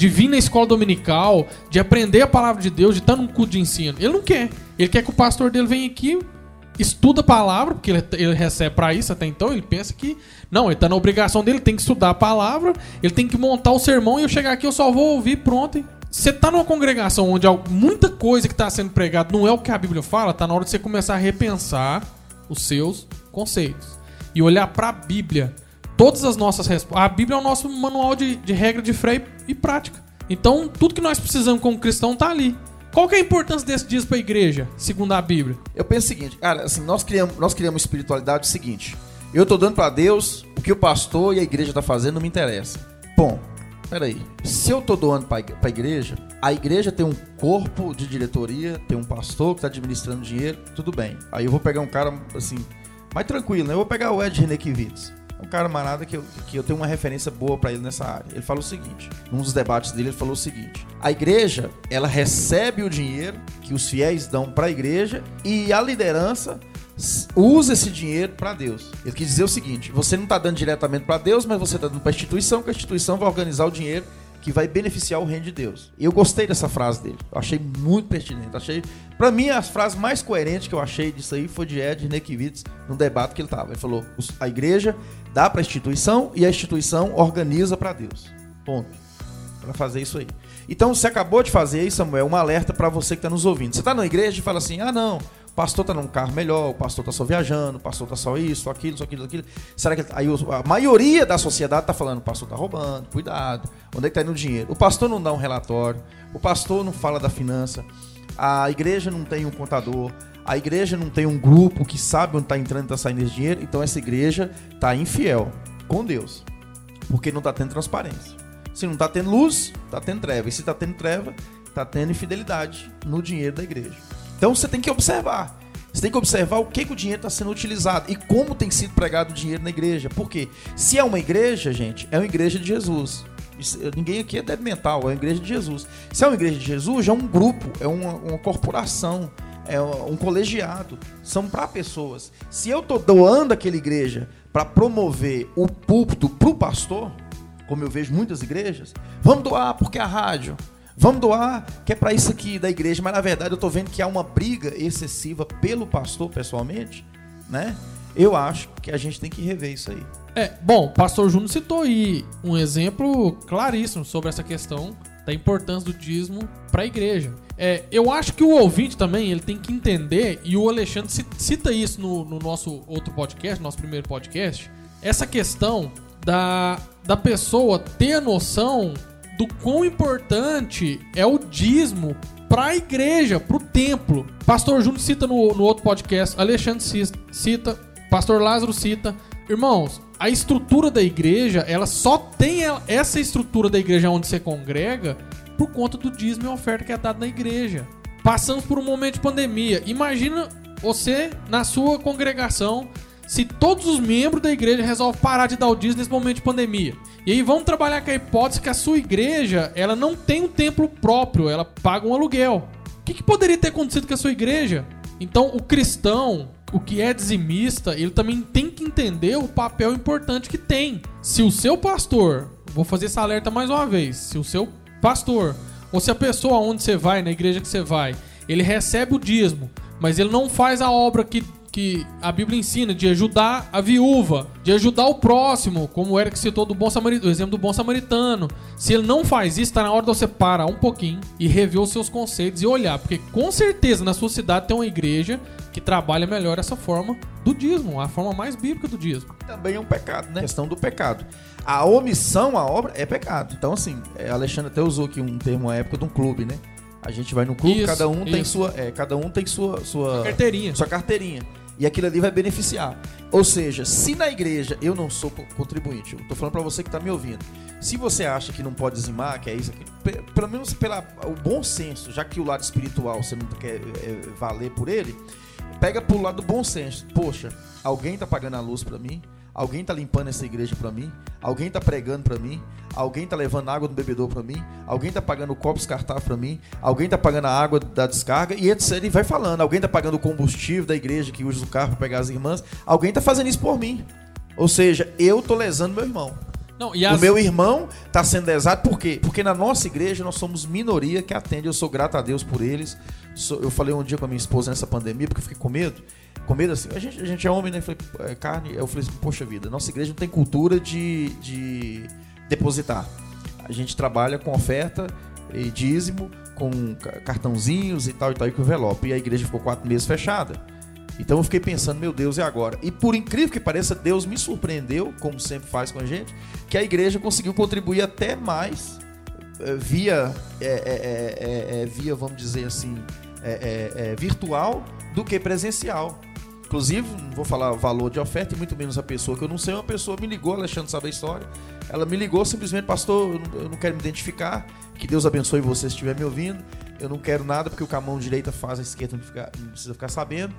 de vir na escola dominical, de aprender a palavra de Deus, de estar num culto de ensino. Ele não quer. Ele quer que o pastor dele venha aqui, estuda a palavra, porque ele, ele recebe para isso até então, ele pensa que não, ele tá na obrigação dele, tem que estudar a palavra, ele tem que montar o sermão e eu chegar aqui eu só vou ouvir, pronto. e Você tá numa congregação onde muita coisa que está sendo pregada não é o que a Bíblia fala, tá na hora de você começar a repensar os seus conceitos e olhar para a Bíblia. Todas as nossas respostas. A Bíblia é o nosso manual de, de regra de freio e prática. Então, tudo que nós precisamos como cristão tá ali. Qual que é a importância desse dias para a igreja, segundo a Bíblia? Eu penso o seguinte, cara, assim, nós criamos, nós criamos espiritualidade o seguinte. Eu tô dando pra Deus o que o pastor e a igreja tá fazendo não me interessa. Bom, peraí. Se eu tô doando ig- pra igreja, a igreja tem um corpo de diretoria, tem um pastor que tá administrando dinheiro, tudo bem. Aí eu vou pegar um cara, assim, mais tranquilo, né? Eu vou pegar o Ed. É um camarada que eu, que eu tenho uma referência boa para ele nessa área. Ele fala o seguinte, num dos debates dele, ele falou o seguinte: a igreja, ela recebe o dinheiro que os fiéis dão para a igreja e a liderança usa esse dinheiro para Deus. Ele quis dizer o seguinte: você não está dando diretamente para Deus, mas você está dando para a instituição, que a instituição vai organizar o dinheiro que vai beneficiar o reino de Deus. Eu gostei dessa frase dele. Eu achei muito pertinente. Achei, para mim, as frases mais coerentes que eu achei disso aí foi de Ed Nekiewicz no debate que ele tava. Ele falou: "Os- a igreja dá para a instituição e a instituição organiza para Deus. Ponto. Para fazer isso aí. Então, você acabou de fazer aí, Samuel, um alerta para você que está nos ouvindo. Você está na igreja e fala assim: ah, não, o pastor está num carro melhor, o pastor está só viajando, o pastor está só isso, só aquilo, só aquilo, aquilo. Será que ele- aí a maioria da sociedade está falando: o pastor está roubando, cuidado, onde é que está indo o dinheiro? O pastor não dá um relatório, o pastor não fala da finança, a igreja não tem um contador, a igreja não tem um grupo que sabe onde está entrando e está saindo esse dinheiro, então essa igreja está infiel com Deus, porque não está tendo transparência. Se não está tendo luz, está tendo treva. E se está tendo treva, está tendo infidelidade no dinheiro da igreja. Então você tem que observar. Você tem que observar o que, que o dinheiro está sendo utilizado e como tem sido pregado o dinheiro na igreja. Por quê? Se é uma igreja, gente, é uma igreja de Jesus. Isso- ninguém aqui é débil mental, é uma igreja de Jesus. Se é uma igreja de Jesus, já é um grupo, é uma, uma corporação, é um colegiado. São para pessoas. Se eu tô doando aquela igreja para promover o púlpito para o pastor, como eu vejo muitas igrejas, vamos doar porque é a rádio. Vamos doar que é para isso aqui da igreja, mas na verdade eu tô vendo que há uma briga excessiva pelo pastor pessoalmente, né? Eu acho que a gente tem que rever isso aí. É, bom, o pastor Júnior citou aí um exemplo claríssimo sobre essa questão da importância do dízimo para a igreja. É, eu acho que o ouvinte também ele tem que entender, e o Alexandre ci- cita isso no, no nosso outro podcast, nosso primeiro podcast, essa questão da, da pessoa ter a noção do quão importante é o dízimo para a igreja, para o templo. Pastor Júnior cita no, no outro podcast, Alexandre ci- cita, Pastor Lázaro cita. Irmãos, a estrutura da igreja, ela só tem essa estrutura da igreja onde você congrega por conta do dízimo e oferta que é dado na igreja. Passamos por um momento de pandemia. Imagina você na sua congregação se todos os membros da igreja resolvem parar de dar o dízimo nesse momento de pandemia. E aí vamos trabalhar com a hipótese que a sua igreja, ela não tem um templo próprio, ela paga um aluguel. O que, que poderia ter acontecido com a sua igreja? Então, o cristão, o que é dizimista, ele também tem que entender o papel importante que tem. Se o seu pastor, vou fazer esse alerta mais uma vez, se o seu pastor, ou se a pessoa onde você vai, na igreja que você vai, ele recebe o dízimo, mas ele não faz a obra que, que a Bíblia ensina de ajudar a viúva, de ajudar o próximo, como o Eric citou do bom samaritano, o exemplo do bom samaritano. Se ele não faz isso, está na hora de você parar um pouquinho e rever os seus conceitos e olhar, porque com certeza na sua cidade tem uma igreja que trabalha melhor essa forma do dízimo, a forma mais bíblica do dízimo. Também é um pecado, né? questão do pecado. A omissão à obra é pecado. Então, assim, é, Alexandre até usou aqui um termo à época de um clube, né? A gente vai no clube, Isso, cada um tem isso. sua, é, cada um tem sua, sua Carteirinha. sua carteirinha. E aquilo ali vai beneficiar. Ou seja, se na igreja eu não sou co- contribuinte, eu tô falando para você que tá me ouvindo. Se você acha que não pode dizimar, que é isso aqui, pe- pelo menos pela o bom senso, já que o lado espiritual você não quer é, valer por ele, pega pro lado do bom senso. Poxa, alguém tá pagando a luz para mim? Alguém tá limpando essa igreja para mim? Alguém tá pregando para mim? Alguém tá levando água do bebedouro para mim? Alguém tá pagando o copo descartável para mim? Alguém tá pagando a água da descarga? E etc. Vai falando. Alguém tá pagando o combustível da igreja que usa o carro para pegar as irmãs? Alguém tá fazendo isso por mim. Ou seja, eu tô lesando meu irmão. Não, e O as... meu irmão está sendo lesado por quê? Porque na nossa igreja nós somos minoria que atende. Eu sou grato a Deus por eles. Eu falei um dia com a minha esposa nessa pandemia, porque eu fiquei com medo. Com medo assim, a gente, a gente é homem, né? Eu falei, é carne. Eu falei assim, poxa vida, nossa igreja não tem cultura de, de depositar. A gente trabalha com oferta e dízimo, com ca- cartãozinhos e tal e tal, e com envelope. E a igreja ficou quatro meses fechada. Então eu fiquei pensando, meu Deus, e agora? E por incrível que pareça, Deus me surpreendeu, como sempre faz com a gente, que a igreja conseguiu contribuir até mais eh, via, é, é, é, via, vamos dizer assim, é, é, virtual do que presencial. Inclusive, não vou falar valor de oferta e muito menos a pessoa que eu não sei. Uma pessoa me ligou, Alexandre sabe a história. Ela me ligou simplesmente, pastor, eu não, quero me identificar. Que Deus abençoe você se estiver me ouvindo. Eu não quero nada porque o que a mão direita faz, a esquerda não, fica- não precisa ficar sabendo.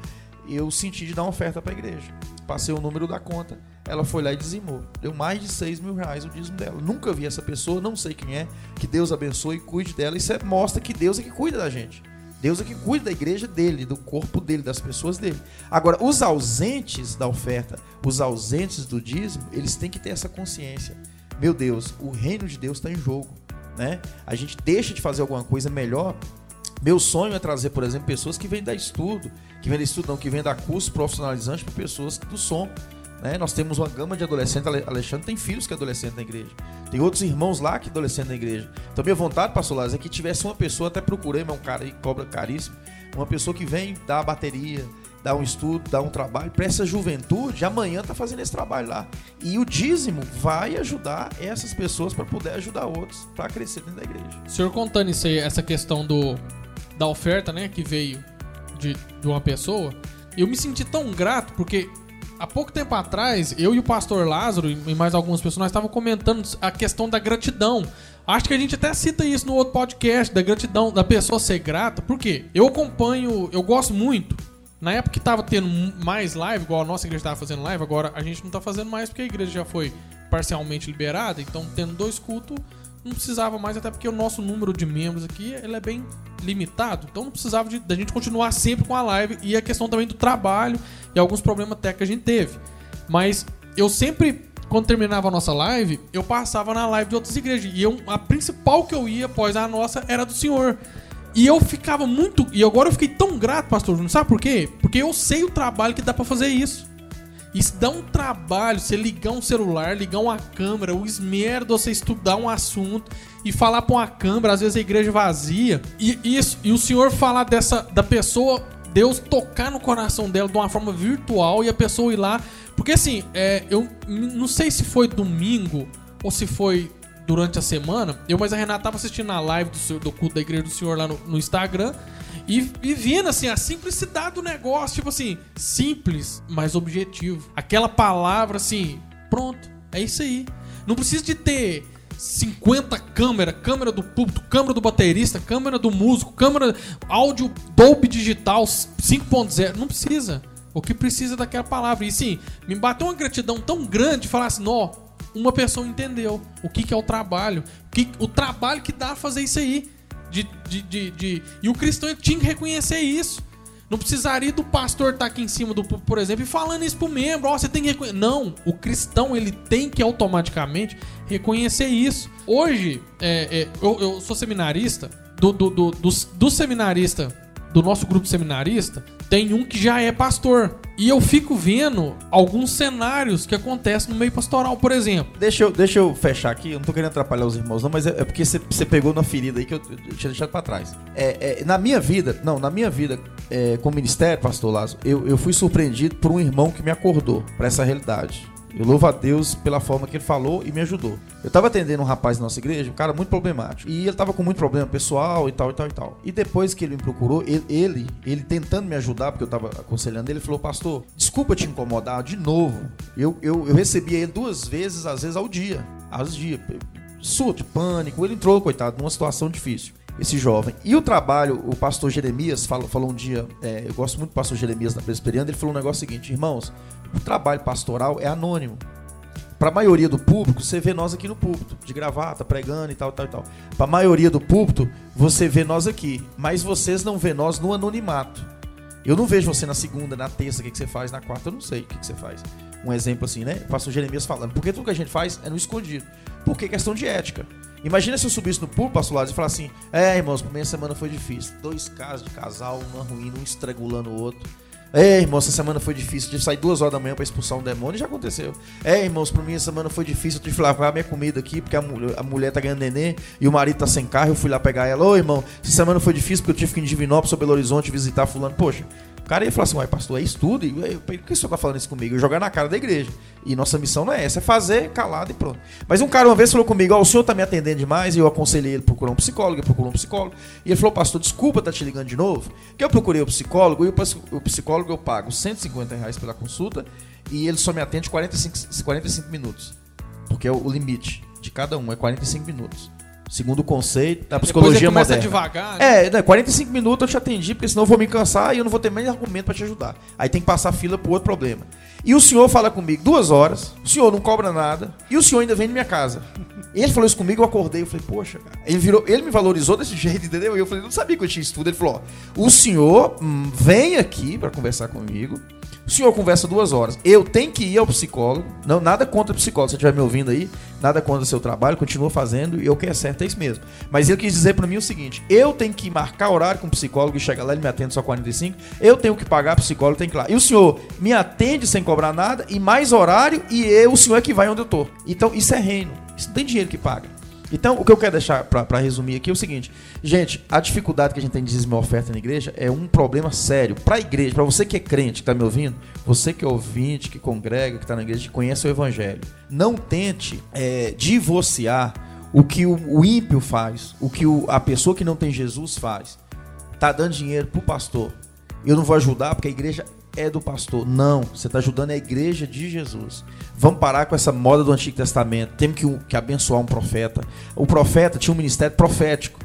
Eu senti de dar uma oferta para a igreja. Passei o número da conta. Ela foi lá e dizimou. Deu mais de 6 mil reais o dízimo dela. Nunca vi essa pessoa, não sei quem é. Que Deus abençoe e cuide dela. Isso é, mostra que Deus é que cuida da gente. Deus é que cuida da igreja dele, do corpo dele, das pessoas dele. Agora, os ausentes da oferta, os ausentes do dízimo, eles têm que ter essa consciência. Meu Deus, o reino de Deus está em jogo. Né? A gente deixa de fazer alguma coisa melhor. Meu sonho é trazer, por exemplo, pessoas que vêm dar estudo, que vêm dar estudo, não, que vêm dar curso profissionalizante para pessoas do som. Né? Nós temos uma gama de adolescentes. Alexandre tem filhos que é adolescente na igreja. Tem outros irmãos lá que é adolescente na igreja. Então, minha vontade, pastor Lázaro, é que tivesse uma pessoa, até procurei, mas é um cara aí cobra caríssimo, uma pessoa que vem dar bateria, dar um estudo, dar um trabalho para essa juventude, amanhã tá fazendo esse trabalho lá. E o dízimo vai ajudar essas pessoas para poder ajudar outros para crescer dentro da igreja. O senhor contando isso aí, essa questão do da oferta, né, que veio de, de uma pessoa, eu me senti tão grato porque há pouco tempo atrás, eu e o pastor Lázaro e mais algumas pessoas, nós estávamos comentando a questão da gratidão. Acho que a gente até cita isso no outro podcast, da gratidão, da pessoa ser grata. Por quê? Eu acompanho, eu gosto muito. Na época que tava tendo mais live, igual a nossa igreja estava fazendo live, agora a gente não está fazendo mais porque a igreja já foi parcialmente liberada, então tendo dois cultos não precisava mais, até porque o nosso número de membros aqui ele é bem limitado. Então não precisava de, da gente continuar sempre com a live e a questão também do trabalho e alguns problemas técnicos que a gente teve. Mas eu sempre, quando terminava a nossa live, eu passava na live de outras igrejas. E eu, a principal que eu ia após a nossa era do Senhor. E eu ficava muito. E agora eu fiquei tão grato, pastor Júnior. Sabe por quê? Porque eu sei o trabalho que dá para fazer isso. Isso dá um trabalho, você ligar um celular, ligar uma câmera, o esmero de você estudar um assunto e falar pra uma câmera, às vezes a igreja vazia. E isso, e o senhor falar dessa da pessoa, Deus tocar no coração dela de uma forma virtual e a pessoa ir lá. Porque assim, é, eu não sei se foi domingo ou se foi durante a semana. Eu, mas a Renata tava assistindo a live do, do culto da igreja do senhor lá no, no Instagram. E, e vendo assim a simplicidade do negócio, tipo assim, simples, mas objetivo. Aquela palavra assim, pronto, é isso aí. Não precisa de ter 50 câmeras, câmera do púlpito, câmera do baterista, câmera do músico, câmera áudio Dolby Digital 5.0, não precisa. O que precisa é daquela palavra. E sim, me bateu uma gratidão tão grande falar assim, ó, uma pessoa entendeu o que, que é o trabalho, o, que, o trabalho que dá a fazer isso aí. De, de, de, de, E o cristão tinha que reconhecer isso. Não precisaria do pastor estar tá aqui em cima do por exemplo, e falando isso pro membro, ó, oh, você tem que reconhecer. Não, o cristão ele tem que automaticamente reconhecer isso. Hoje, é, é, eu, eu, sou seminarista, do, do, do, do, do seminarista do nosso grupo seminarista, tem um que já é pastor. E eu fico vendo alguns cenários que acontecem no meio pastoral, por exemplo. Deixa eu, deixa eu fechar aqui, eu não tô querendo atrapalhar os irmãos, não, mas é, é porque você pegou na ferida aí que eu, eu tinha deixado para trás. É, é, na minha vida, não, na minha vida é, com o ministério, pastor Lazo, eu, eu fui surpreendido por um irmão que me acordou para essa realidade. Eu louvo a Deus pela forma que ele falou e me ajudou. Eu tava atendendo um rapaz na nossa igreja, um cara muito problemático. E ele tava com muito problema pessoal e tal e tal e tal. E depois que ele me procurou, ele, ele, ele tentando me ajudar, porque eu tava aconselhando ele, falou: Pastor, desculpa te incomodar de novo. Eu, eu, eu recebia ele duas vezes, às vezes ao dia. Às dias. Surto, pânico. Ele entrou, coitado, numa situação difícil esse jovem. E o trabalho, o pastor Jeremias falou, falou um dia, é, eu gosto muito do pastor Jeremias da Presbiteriana, ele falou um negócio seguinte, irmãos, o trabalho pastoral é anônimo. Para a maioria do público, você vê nós aqui no púlpito, de gravata, pregando e tal, tal, tal. Para a maioria do púlpito, você vê nós aqui, mas vocês não vê nós no anonimato. Eu não vejo você na segunda, na terça, o que, que você faz, na quarta, eu não sei o que, que você faz. Um exemplo assim, né? Pastor Jeremias falando, porque tudo que a gente faz é no escondido. Porque questão de ética. Imagina se eu subisse no púlpito, pastor Lázaro, e falasse assim: É, irmãos, minha semana foi difícil. Dois casos de casal, uma ruim, um estrangulando o outro. É, irmãos, essa semana foi difícil. de sair duas horas da manhã para expulsar um demônio já aconteceu. É, irmãos, pra mim essa semana foi difícil. Eu tive que lavar minha comida aqui, porque a, mulher, a mulher tá ganhando neném e o marido tá sem carro. Eu fui lá pegar ela. Ô, irmão, essa semana foi difícil porque eu tive que ir em Divinópolis, Belo Horizonte, visitar Fulano. Poxa, cara ia falar assim, uai, pastor, é estudo? E, por que o senhor tá falando isso comigo? Eu jogar na cara da igreja. E nossa missão não é essa, é fazer calado e pronto. Mas um cara uma vez falou comigo, ó, oh, o senhor tá me atendendo demais, e eu aconselhei ele procurar um psicólogo, ele procurou um psicólogo. E ele falou, pastor, desculpa tá te ligando de novo, que eu procurei o psicólogo, e o psicólogo eu pago 150 reais pela consulta, e ele só me atende 45, 45 minutos. Porque é o limite de cada um, é 45 minutos. Segundo o conceito da Depois psicologia começa moderna. devagar. né? É, né, 45 minutos eu te atendi, porque senão eu vou me cansar e eu não vou ter mais argumento pra te ajudar. Aí tem que passar fila pro outro problema. E o senhor fala comigo duas horas, o senhor não cobra nada, e o senhor ainda vem na minha casa. Ele falou isso comigo, eu acordei, eu falei, poxa, cara. Ele, virou, ele me valorizou desse jeito, entendeu? E eu falei, não sabia que eu tinha estudo. Ele falou, ó, o senhor hum, vem aqui pra conversar comigo, o senhor conversa duas horas. Eu tenho que ir ao psicólogo. Não, nada contra o psicólogo. Se você estiver me ouvindo aí, nada contra o seu trabalho, continua fazendo e eu que é certo, é isso mesmo. Mas ele quis dizer pra mim o seguinte: eu tenho que marcar horário com o psicólogo e chegar lá, ele me atende só 45. Eu tenho que pagar psicólogo, tem que ir lá. E o senhor me atende sem cobrar nada e mais horário e eu, o senhor é que vai onde eu tô. Então, isso é reino. Isso não tem dinheiro que paga. Então, o que eu quero deixar pra resumir aqui é o seguinte: gente, a dificuldade que a gente tem de dizimar oferta na igreja é um problema sério. Pra igreja, pra você que é crente, que tá me ouvindo, você que é ouvinte, que congrega, que tá na igreja, que conhece o evangelho, não tente é, divorciar o que o, o ímpio faz, o que o- a pessoa que não tem Jesus faz. Tá dando dinheiro pro pastor. Eu não vou ajudar porque a igreja é do pastor. Não, você está ajudando a igreja de Jesus. Vamos parar com essa moda do Antigo Testamento. Temos que, que abençoar um profeta. O profeta tinha um ministério profético.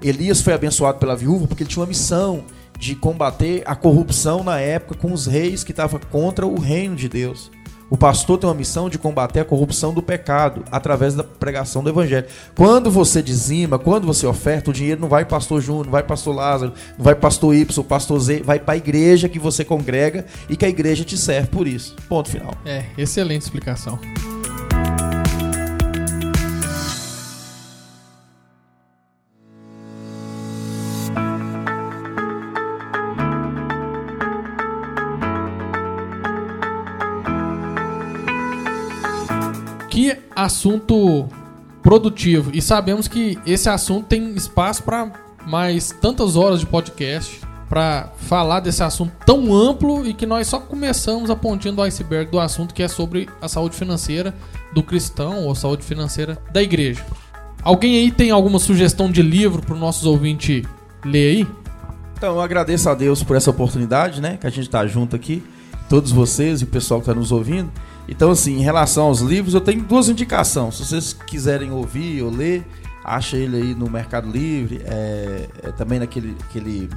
Elias foi abençoado pela viúva porque ele tinha uma missão de combater a corrupção na época com os reis que estavam contra o reino de Deus. O pastor tem uma missão de combater a corrupção do pecado através da pregação do evangelho. Quando você dizima, quando você oferta, o dinheiro não vai para pastor Júnior, não vai para pastor Lázaro, não vai para pastor Y, pastor Z, vai para a igreja que você congrega e que a igreja te serve por isso. Ponto final. É, excelente explicação. Assunto produtivo. E sabemos que esse assunto tem espaço para mais tantas horas de podcast para falar desse assunto tão amplo e que nós só começamos a pontinha do iceberg do assunto que é sobre a saúde financeira do cristão ou saúde financeira da igreja. Alguém aí tem alguma sugestão de livro para os nossos ouvintes ler aí? Então, eu agradeço a Deus por essa oportunidade, né? Que a gente tá junto aqui, todos vocês e o pessoal que está nos ouvindo. Então, assim, em relação aos livros, eu tenho duas indicações. Se vocês quiserem ouvir ou ler, acha ele aí no Mercado Livre, é, é também naquele aquele,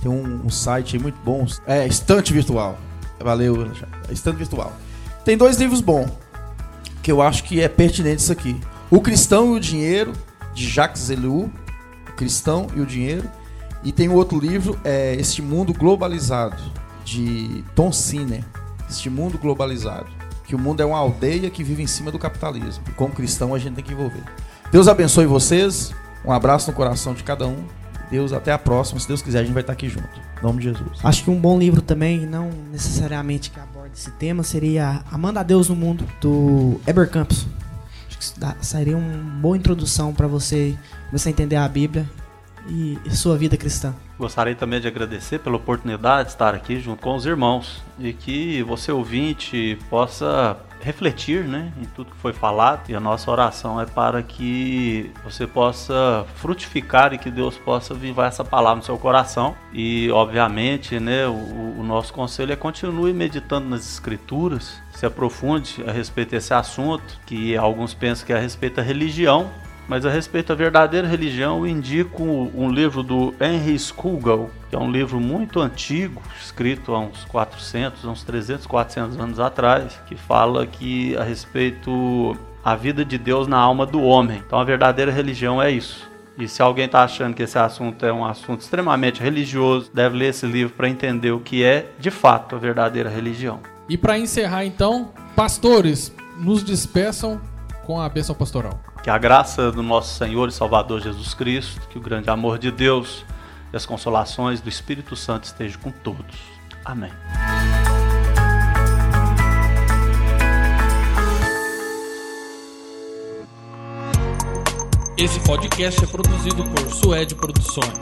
tem um, um site muito bom, é Estante Virtual. Valeu. Estante Virtual. Tem dois livros bons que eu acho que é pertinente isso aqui. O Cristão e o Dinheiro de Jacques Ellul, O Cristão e o Dinheiro. E tem um outro livro, é Este Mundo Globalizado, de Tom Siner. Este Mundo Globalizado. Que o mundo é uma aldeia que vive em cima do capitalismo. E como cristão a gente tem que envolver. Deus abençoe vocês. Um abraço no coração de cada um. Deus, até a próxima. Se Deus quiser, a gente vai estar aqui junto. Em nome de Jesus. Acho que um bom livro também, não necessariamente que aborde esse tema, seria Amanda a Deus no Mundo, do Eber Campos. Acho que seria uma boa introdução para você começar a entender a Bíblia e sua vida cristã. Gostaria também de agradecer pela oportunidade de estar aqui junto com os irmãos e que você ouvinte possa refletir né, em tudo que foi falado e a nossa oração é para que você possa frutificar e que Deus possa vivar essa palavra no seu coração e obviamente né, o, o nosso conselho é continue meditando nas escrituras se aprofunde a respeito desse assunto que alguns pensam que é a respeito da religião mas a respeito da verdadeira religião, indico um livro do Henry Scougal, que é um livro muito antigo, escrito há uns 400, uns 300, 400 anos atrás, que fala que a respeito a vida de Deus na alma do homem. Então a verdadeira religião é isso. E se alguém está achando que esse assunto é um assunto extremamente religioso, deve ler esse livro para entender o que é de fato a verdadeira religião. E para encerrar então, pastores, nos despeçam com a bênção pastoral. Que a graça do nosso Senhor e Salvador Jesus Cristo, que o grande amor de Deus e as consolações do Espírito Santo estejam com todos. Amém. Esse podcast é produzido por Suede Produções.